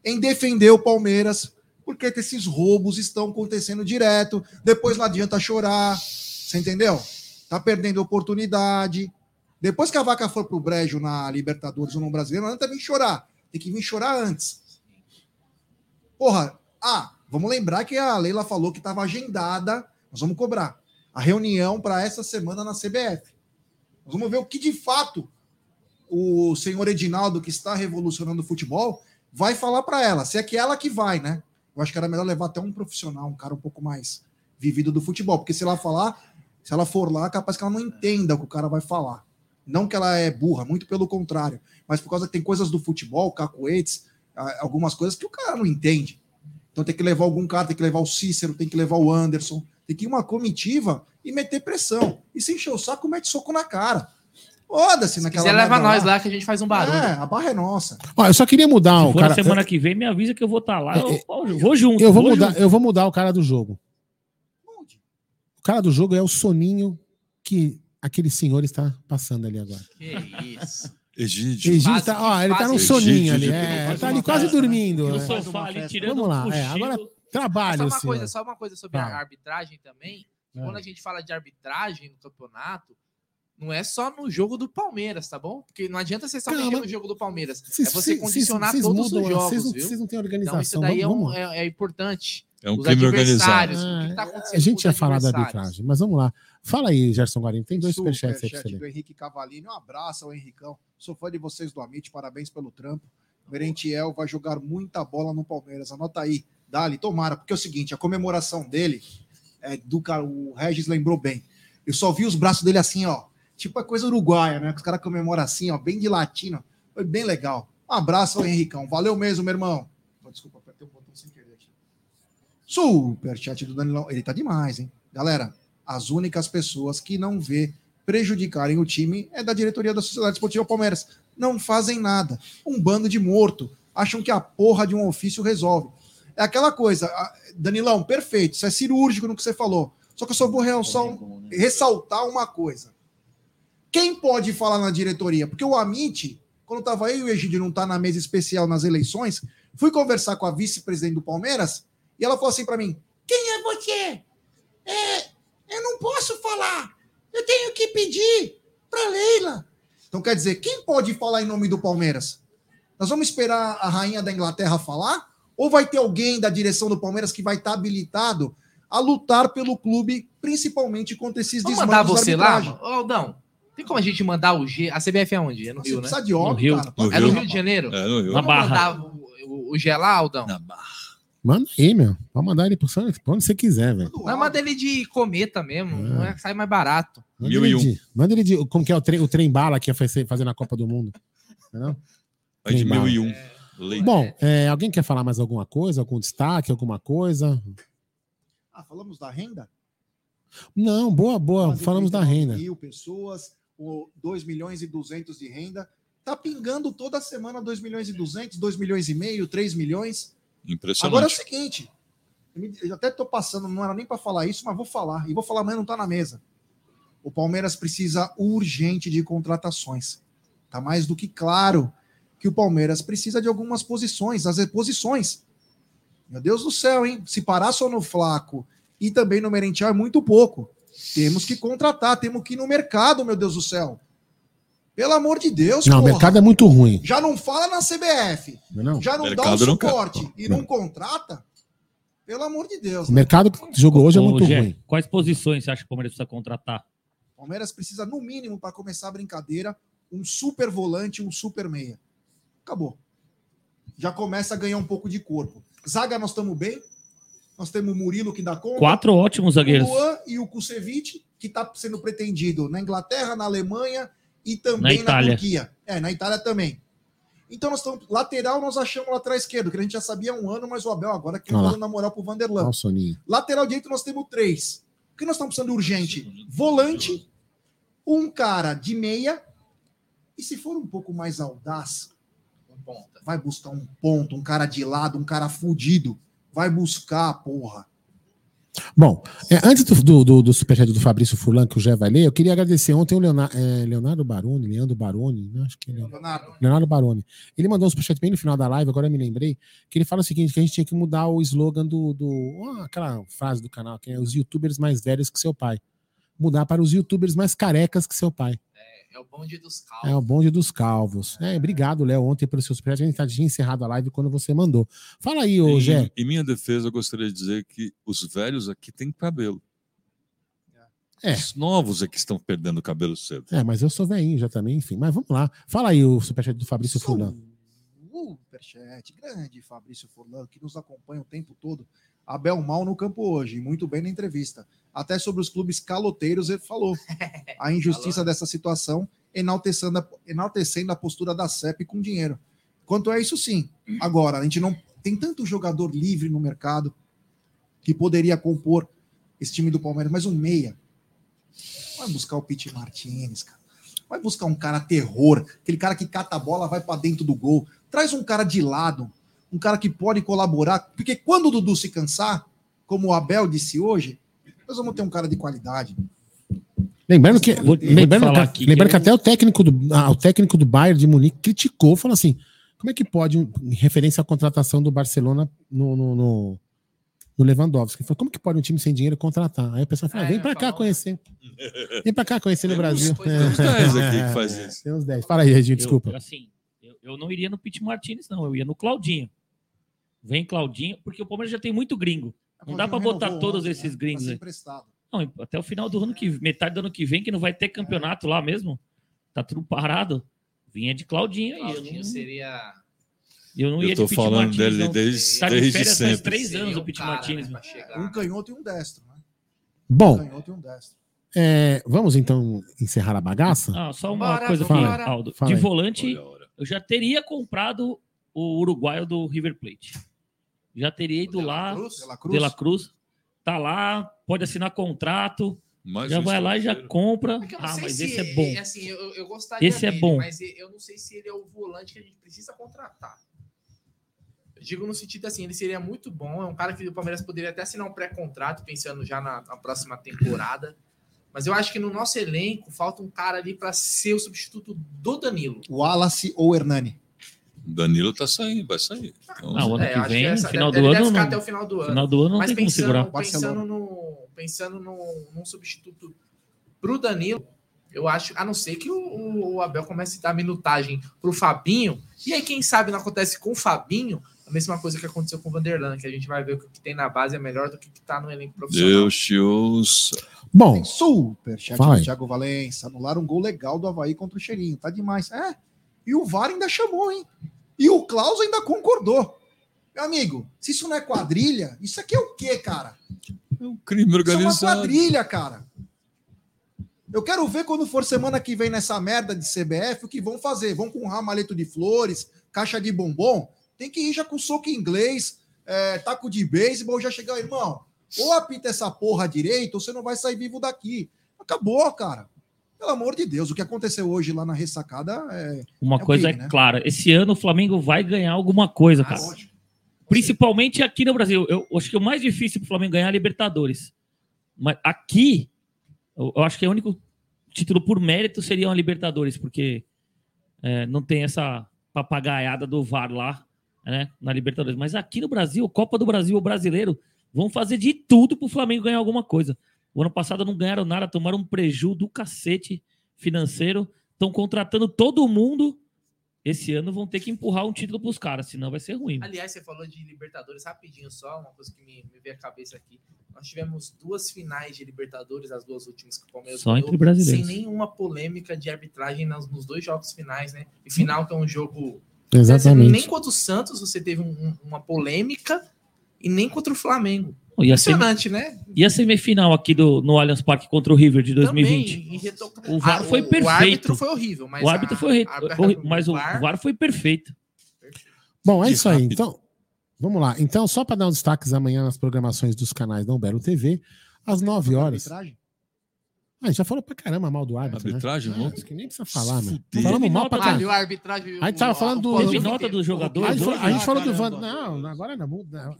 em defender o Palmeiras, porque esses roubos estão acontecendo direto. Depois não adianta chorar, você entendeu? Tá perdendo oportunidade. Depois que a vaca for pro brejo na Libertadores ou no Brasileiro, não adianta vir chorar. Tem que vir chorar antes. Porra, ah, vamos lembrar que a Leila falou que estava agendada. Nós vamos cobrar a reunião para essa semana na CBF. Nós vamos ver o que de fato o senhor Edinaldo, que está revolucionando o futebol, vai falar para ela. Se é que ela que vai, né? Eu acho que era melhor levar até um profissional, um cara um pouco mais vivido do futebol, porque se ela falar, se ela for lá, capaz que ela não entenda o que o cara vai falar. Não que ela é burra, muito pelo contrário, mas por causa que tem coisas do futebol, cacoetes, algumas coisas que o cara não entende. Então tem que levar algum cara, tem que levar o Cícero, tem que levar o Anderson, tem que ir uma comitiva e meter pressão. E se encher o saco, mete soco na cara. Foda-se naquela. quiser, leva nós lá que a gente faz um barulho. É, a barra é nossa. Ó, eu só queria mudar Se o for cara. na semana que vem, me avisa que eu vou estar lá. Eu, É, eu vou junto. Eu vou, vou mudar, junto. eu vou mudar o cara do jogo. O cara do jogo é o soninho que aquele senhor está passando ali agora. Que isso. Egídio. Egídio tá, ó, ele tá num soninho ali. É, tá ali quase dormindo. No é. sofá ali, tirando Vamos lá, um é, agora trabalho, só uma coisa, só uma coisa sobre a Fala. arbitragem também. É. Quando a gente fala de arbitragem no campeonato, não é só no jogo do Palmeiras, tá bom? Porque não adianta você só Calma. mexer no jogo do Palmeiras. Vocês- é você condicionar vocês todos mudam, os jogos, vocês não- viu? não têm Então isso organização. daí é, Vamos- um- vamos lá. é- é importante. É um Os crime adversários, organizado. O que tá A gente ia falar da arbitragem, mas vamos lá. Fala aí, Gerson Guarino. Tem dois superchats aí pra você do. Henrique Cavalini. Um abraço ao Henricão. Sou fã de vocês do Amit. Parabéns pelo trampo. Merentiel vai jogar muita bola no Palmeiras. Anota aí. Dali, tomara. Porque é o seguinte, a comemoração dele, é do o Regis lembrou bem. Eu só vi os braços dele assim, ó. Tipo a coisa uruguaia, né? Que os caras comemoram assim, ó, bem de latino. Foi bem legal. Um abraço ao Henricão. Valeu mesmo, meu irmão. Desculpa, apertei o botão sem querer aqui. Superchat do Danilão. Ele tá demais, hein? Galera, as únicas pessoas que não vê prejudicarem o time é da diretoria da Sociedade Esportiva Palmeiras. Não fazem nada. Um bando de morto. Acham que a porra de um ofício resolve. É aquela coisa, Danilão, perfeito. Isso é cirúrgico no que você falou. Só que eu só vou realçar um- ressaltar uma coisa. Quem pode falar na diretoria? Porque o Amit, quando estava eu e o Egídio não tá na mesa especial nas eleições, fui conversar com a vice-presidente do Palmeiras e ela falou assim para mim: Quem é você? É, eu não posso falar. Eu tenho que pedir para Leila. Então, quer dizer, quem pode falar em nome do Palmeiras? Nós vamos esperar a rainha da Inglaterra falar? Ou vai ter alguém da direção do Palmeiras que vai estar habilitado a lutar pelo clube, principalmente contra esses Vamos mandar desmandos da você lá, Aldão, tem como a gente mandar o G? A CBF é onde? É no Você Rio, né? de óleo, no Rio. cara. É no Rio de Janeiro? É, no Rio. Na Barra. o, o, o G lá, Aldão? Manda aí, meu. Pode mandar ele pro Santos, pra onde você quiser, velho. Mas manda ele de cometa mesmo, não é, sai mais barato. Manda ele, de, manda ele de. Como que é o trem, o trem bala que ia fazer, fazer na Copa do Mundo? Não? Vai de Trem bala. 1001. Leite. Bom, é, alguém quer falar mais alguma coisa? Algum destaque, alguma coisa? Ah, falamos da renda? Não, boa, boa. Falamos da renda. mil pessoas, o 2 milhões e 200 de renda. Tá pingando toda semana 2 milhões e 200, 2 milhões e meio, 3 milhões. Impressionante. Agora é o seguinte, eu até tô passando, não era nem para falar isso, mas vou falar. E vou falar, mas não tá na mesa. O Palmeiras precisa urgente de contratações. Tá mais do que claro que o Palmeiras precisa de algumas posições, as reposições. Meu Deus do céu, hein? Se parar só no Flaco e também no Merentiel é muito pouco. Temos que contratar, temos que ir no mercado, meu Deus do céu. Pelo amor de Deus, Não, o mercado é muito ruim. Já não fala na CBF. Não, não. Já não dá o Mercado não suporte e não contrata. Pelo amor de Deus. O mercado que jogou hoje é Ô, muito Gé, ruim. Quais posições você acha que o Palmeiras precisa contratar? Palmeiras precisa, no mínimo, para começar a brincadeira, um super volante, um super meia. Acabou. Já começa a ganhar um pouco de corpo. Zaga, nós estamos bem. Nós temos o Murilo que dá conta. Quatro ótimos zagueiros. O Luan e o Kusevich, que está sendo pretendido na Inglaterra, na Alemanha e Na também na, Itália. Turquia. É, na Itália também. Então nós estamos. Lateral, nós achamos lateral esquerdo, que a gente já sabia há um ano, mas o Abel agora que lá. dando na moral pro Vanderlan. Soninho. Lateral direito nós temos três. O que nós estamos precisando urgente? Volante, um cara de meia, e se for um pouco mais audaz, vai buscar um ponto, um cara de lado, um cara fudido. Vai buscar, porra. Bom, é, antes do, do, do, do superchat do Fabrício Furlan, que o Jé vai ler, eu queria agradecer ontem o Leonardo, Leonardo Baroni, Leandro Baroni, né, acho que é Leonardo. Leonardo. Baroni. Ele mandou um superchat bem no final da live, agora eu me lembrei, que ele fala o seguinte, que a gente tinha que mudar o slogan do... do aquela frase do canal, que é os youtubers mais velhos que seu pai. Mudar para os youtubers mais carecas que seu pai. É o bonde dos calvos. É o bonde dos calvos. É, obrigado, Léo, ontem pelo seu superchat. A gente tá- tinha encerrado a live quando você mandou. Fala aí, ô Em, Gé. em minha defesa, eu gostaria de dizer que os velhos aqui têm cabelo. É. Os novos é que estão perdendo cabelo cedo. É, mas eu sou velhinho já também, enfim. Mas vamos lá. Fala aí o superchat do Fabrício Furlan. Superchat, grande Fabrício Furlan, que nos acompanha o tempo todo. Abel mal no campo hoje, muito bem na entrevista. Até sobre os clubes caloteiros ele falou. A injustiça dessa situação, enaltecendo a, enaltecendo a postura da CEP com dinheiro. Quanto a isso, sim. Agora, a gente não tem tanto jogador livre no mercado que poderia compor esse time do Palmeiras, mas um meia. Vai buscar o Pete Martinez, cara. Vai buscar um cara terror, aquele cara que cata a bola, vai para dentro do gol. Traz um cara de lado, um cara que pode colaborar, porque quando o Dudu se cansar, como o Abel disse hoje, nós vamos ter um cara de qualidade. Lembrando que, Vou- lembrando, que- lembrando que eu- até o técnico do, ah, o técnico do Bayern de Munique criticou, falou assim: como é que pode, em referência à contratação do Barcelona no, no, no, no Lewandowski? Ele falou, como que pode um time sem dinheiro contratar? Aí o pessoal fala: vem pra cá conhecer. Vem pra cá conhecer no Brasil. Tem uns 10 aqui que faz isso. Tem uns 10. Fala aí, Reginho, Eu- desculpa. eu, assim, eu, eu não iria no Pete Martinez, não. Eu ia no Claudinho. Vem Claudinho, porque o Palmeiras já tem muito gringo. Não dá pra Claudinho botar todos ontem, esses né? gringos aí. emprestado. Não, até o final do ano que metade do ano que vem, que não vai ter campeonato lá mesmo. Tá tudo parado. Vinha de Claudinho aí. Eu Claudinho não, seria. eu não Eu ia tô de falando Martinez, dele não. desde- tá de desde férias faz sempre. três Seria anos um o Pete né, pra chegar. Um canhoto e um destro, né? Bom, Um canhoto e um destro. é, vamos então encerrar a bagaça? Ah, só uma Bora, coisa, aqui, Aldo. Fala de aí. volante, eu já teria comprado o uruguaio do River Plate. Já teria ido lá, Cruz? De La Cruz? De La Cruz. Tá lá, pode assinar contrato. Mais já um vai lá e já compra. Não Ah, mas se esse é bom. assim, eu, eu gostaria Esse é dele, bom. mas eu não sei se ele é o volante que a gente precisa contratar. Eu digo no sentido assim, ele seria muito bom, é um cara que o Palmeiras poderia até assinar um pré-contrato, pensando já na, na próxima temporada. Mas eu acho que no nosso elenco falta um cara ali para ser o substituto do Danilo. O Wallace ou Hernani? Danilo tá saindo, vai sair. Então, Ah, o ano É, que vem, essa- final ele do deve ano. ficar não- até o final do ano. Final do ano não Mas tem como pensando, segurar. pensando no pensando no, num, num substituto pro Danilo, Eu acho, a não ser que o, o- Abel comece a dar minutagem pro Fabinho. E aí, quem sabe não acontece com o Fabinho a mesma coisa que aconteceu com o Vanderlan, que a gente vai ver que o que tem na base é melhor do que o que tá no elenco profissional. Deus te ouça. Bom, Super chat Vai. do Thiago Valença. Anularam um gol legal do Havaí contra o Cheirinho. Tá demais. É. E o VAR ainda chamou, hein? E o Klaus ainda concordou. Meu amigo, se isso não é quadrilha, isso aqui é o quê, cara? Crime Isso é uma organizado. quadrilha, cara. Eu quero ver quando for semana que vem nessa merda de CBF o que vão fazer. Vão com um ramalhete de flores, caixa de bombom. Tem que ir já com soco inglês, é, taco de beisebol, já chegar, irmão. Ou apita essa porra direito, ou você não vai sair vivo daqui. Acabou, cara. Pelo amor de Deus, o que aconteceu hoje lá na ressacada é. Uma é coisa crime, é né? clara: esse ano o Flamengo vai ganhar alguma coisa, cara. Principalmente aqui no Brasil. Eu acho que o mais difícil para o Flamengo ganhar é a Libertadores. Mas aqui, eu, acho que o único título por mérito seria a Libertadores, porque é, não tem essa papagaiada do VAR lá, né, na Libertadores. Mas aqui no Brasil, Copa do Brasil, o brasileiro, vão fazer de tudo para o Flamengo ganhar alguma coisa. O ano passado não ganharam nada, tomaram um prejuízo do cacete financeiro, estão contratando todo mundo. Esse ano vão ter que empurrar um título para os caras, senão vai ser ruim. Aliás, você falou de Libertadores rapidinho só, uma coisa que me, me veio à cabeça aqui. Nós tivemos duas finais de Libertadores, as duas últimas que o Palmeiras Só ganhou, entre brasileiros. sem nenhuma polêmica de arbitragem nos, nos dois jogos finais, né? E final que é um jogo. Exatamente. Nem contra o Santos você teve um- um- uma polêmica e nem contra o Flamengo. E a semi- Impressionante, né? E a semifinal aqui do, no Allianz Parque contra o River de 2020? Também, e reto- O VAR Ah, foi o- perfeito. O árbitro foi horrível, mas o árbitro a- foi re- a- mas o VAR VAR foi perfeito. Bom, é isso aí. Então, vamos lá. Então, só para dar uns destaques amanhã nas programações dos canais da Umbelo TV, às 9 horas. Arbitragem? Ah, a gente já falou pra caramba mal do árbitro. Arbitragem, né? não? Ah, isso que nem precisa falar, meu. Fuder. Falamos mal pra Ah, caramba. a arbitragem? A gente tava falando do. Teve nota dos jogadores A gente falou, a gente falou do Van. Não, agora não. não.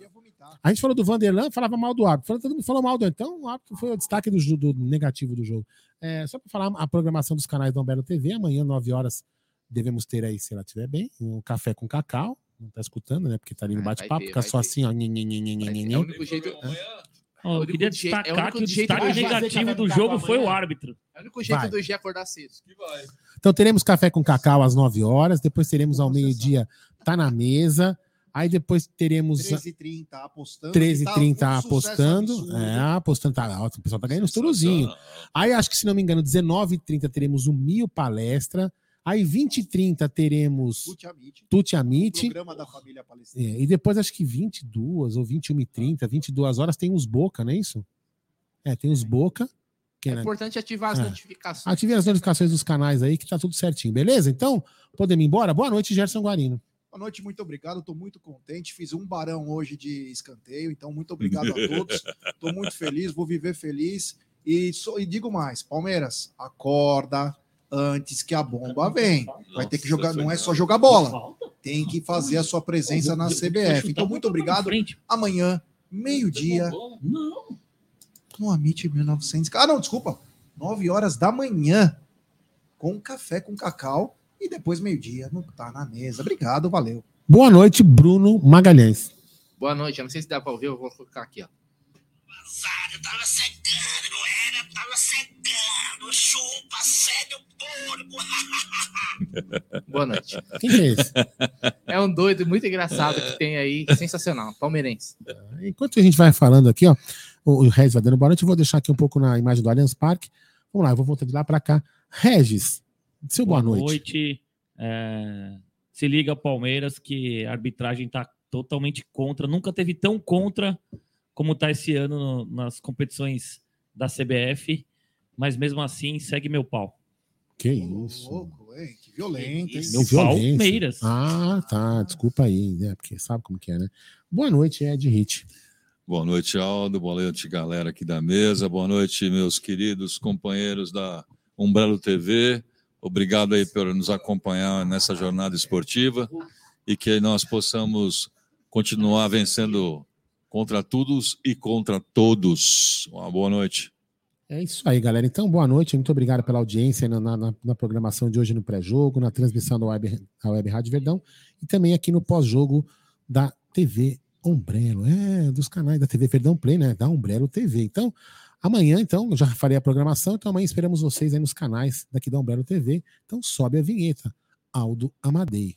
A gente falou do Vanderlan, falava mal do árbitro. Falou- Todo mundo falou mal do. Então, o árbitro foi o destaque do, do negativo do jogo. É, só para falar a programação dos canais da Umbelo TV, amanhã, 9 horas, devemos ter aí, se ela estiver bem, um café com cacau. Não tá escutando, né? Porque tá ali no bate-papo, ver, fica só assim, ó. É o único jeito. É o eu queria é o destacar único que o destaque negativo do jogo foi o árbitro. É o único jeito Vai. do G acordar cedo. Então teremos café com cacau às 9 horas, depois teremos ao meio-dia, tá na mesa. Aí depois teremos 13h30 apostando. 13h30 Tá um apostando. É, apostando tá alto. O pessoal tá ganhando os turuzinho. Aí acho que, se não me engano, 19h30 teremos o Mil Palestra. Aí 20h30 teremos Tuti Amit. Programa da família palestina. É, e depois acho que 22 ou 21h30, 22 horas tem os Boca, não é isso? É, tem os Boca. Que, É né, importante ativar as É. notificações. Ative as notificações dos canais aí que tá tudo certinho, beleza? Então, podemos ir embora? Boa noite, Gerson Guarino. Boa noite, muito obrigado. Estou muito contente. Fiz um barão hoje de escanteio, então muito obrigado a todos. Estou muito feliz, vou viver feliz. E, só- e digo mais: Palmeiras, acorda antes que a bomba vem. Vai ter que jogar, não é só jogar bola. Tem que fazer a sua presença na CBF. Então, muito obrigado. Amanhã, meio-dia. Não. No Amit 1900. Ah, não, desculpa. 9 horas da manhã. Com café com cacau. E depois, meio-dia, não tá na mesa. Obrigado, valeu. Boa noite, Bruno Magalhães. Boa noite, eu não sei se dá pra ouvir, eu vou colocar aqui, ó. Boa noite. Quem que é esse? É um doido muito engraçado que tem aí, sensacional, palmeirense. Enquanto a gente vai falando aqui, ó, o o Regis vai dando boa noite, eu vou deixar aqui um pouco na imagem do Allianz Parque. Vamos lá, eu vou voltar de lá para cá. Regis, seu boa, noite. É, se liga, Palmeiras, que a arbitragem tá totalmente contra. Nunca teve tão contra como tá esse ano no- nas competições da CBF. Mas mesmo assim, segue meu pau. Que isso? Louco, hein? Que violento, hein? Meu violência. Palmeiras. Ah, tá. Desculpa aí, né? Porque sabe como que é, né? Boa noite, Ed Hit. Boa noite, Aldo. Boa noite, galera aqui da mesa. Boa noite, meus queridos companheiros da Umbrello TV. Obrigado aí por nos acompanhar nessa jornada esportiva e que nós possamos continuar vencendo contra todos e contra todos. Uma boa noite. É isso aí, galera. Então, boa noite. Muito obrigado pela audiência na, na- na programação de hoje no pré-jogo, na transmissão da Web, da Web Rádio Verdão e também aqui no pós-jogo da TV Umbrello. É, dos canais da TV Verdão Play, né? Da Umbrello TV. Então, Amanhã, então, já farei a programação, então amanhã esperamos vocês aí nos canais daqui da Umbrella TV. Então sobe a vinheta. Aldo Amadei.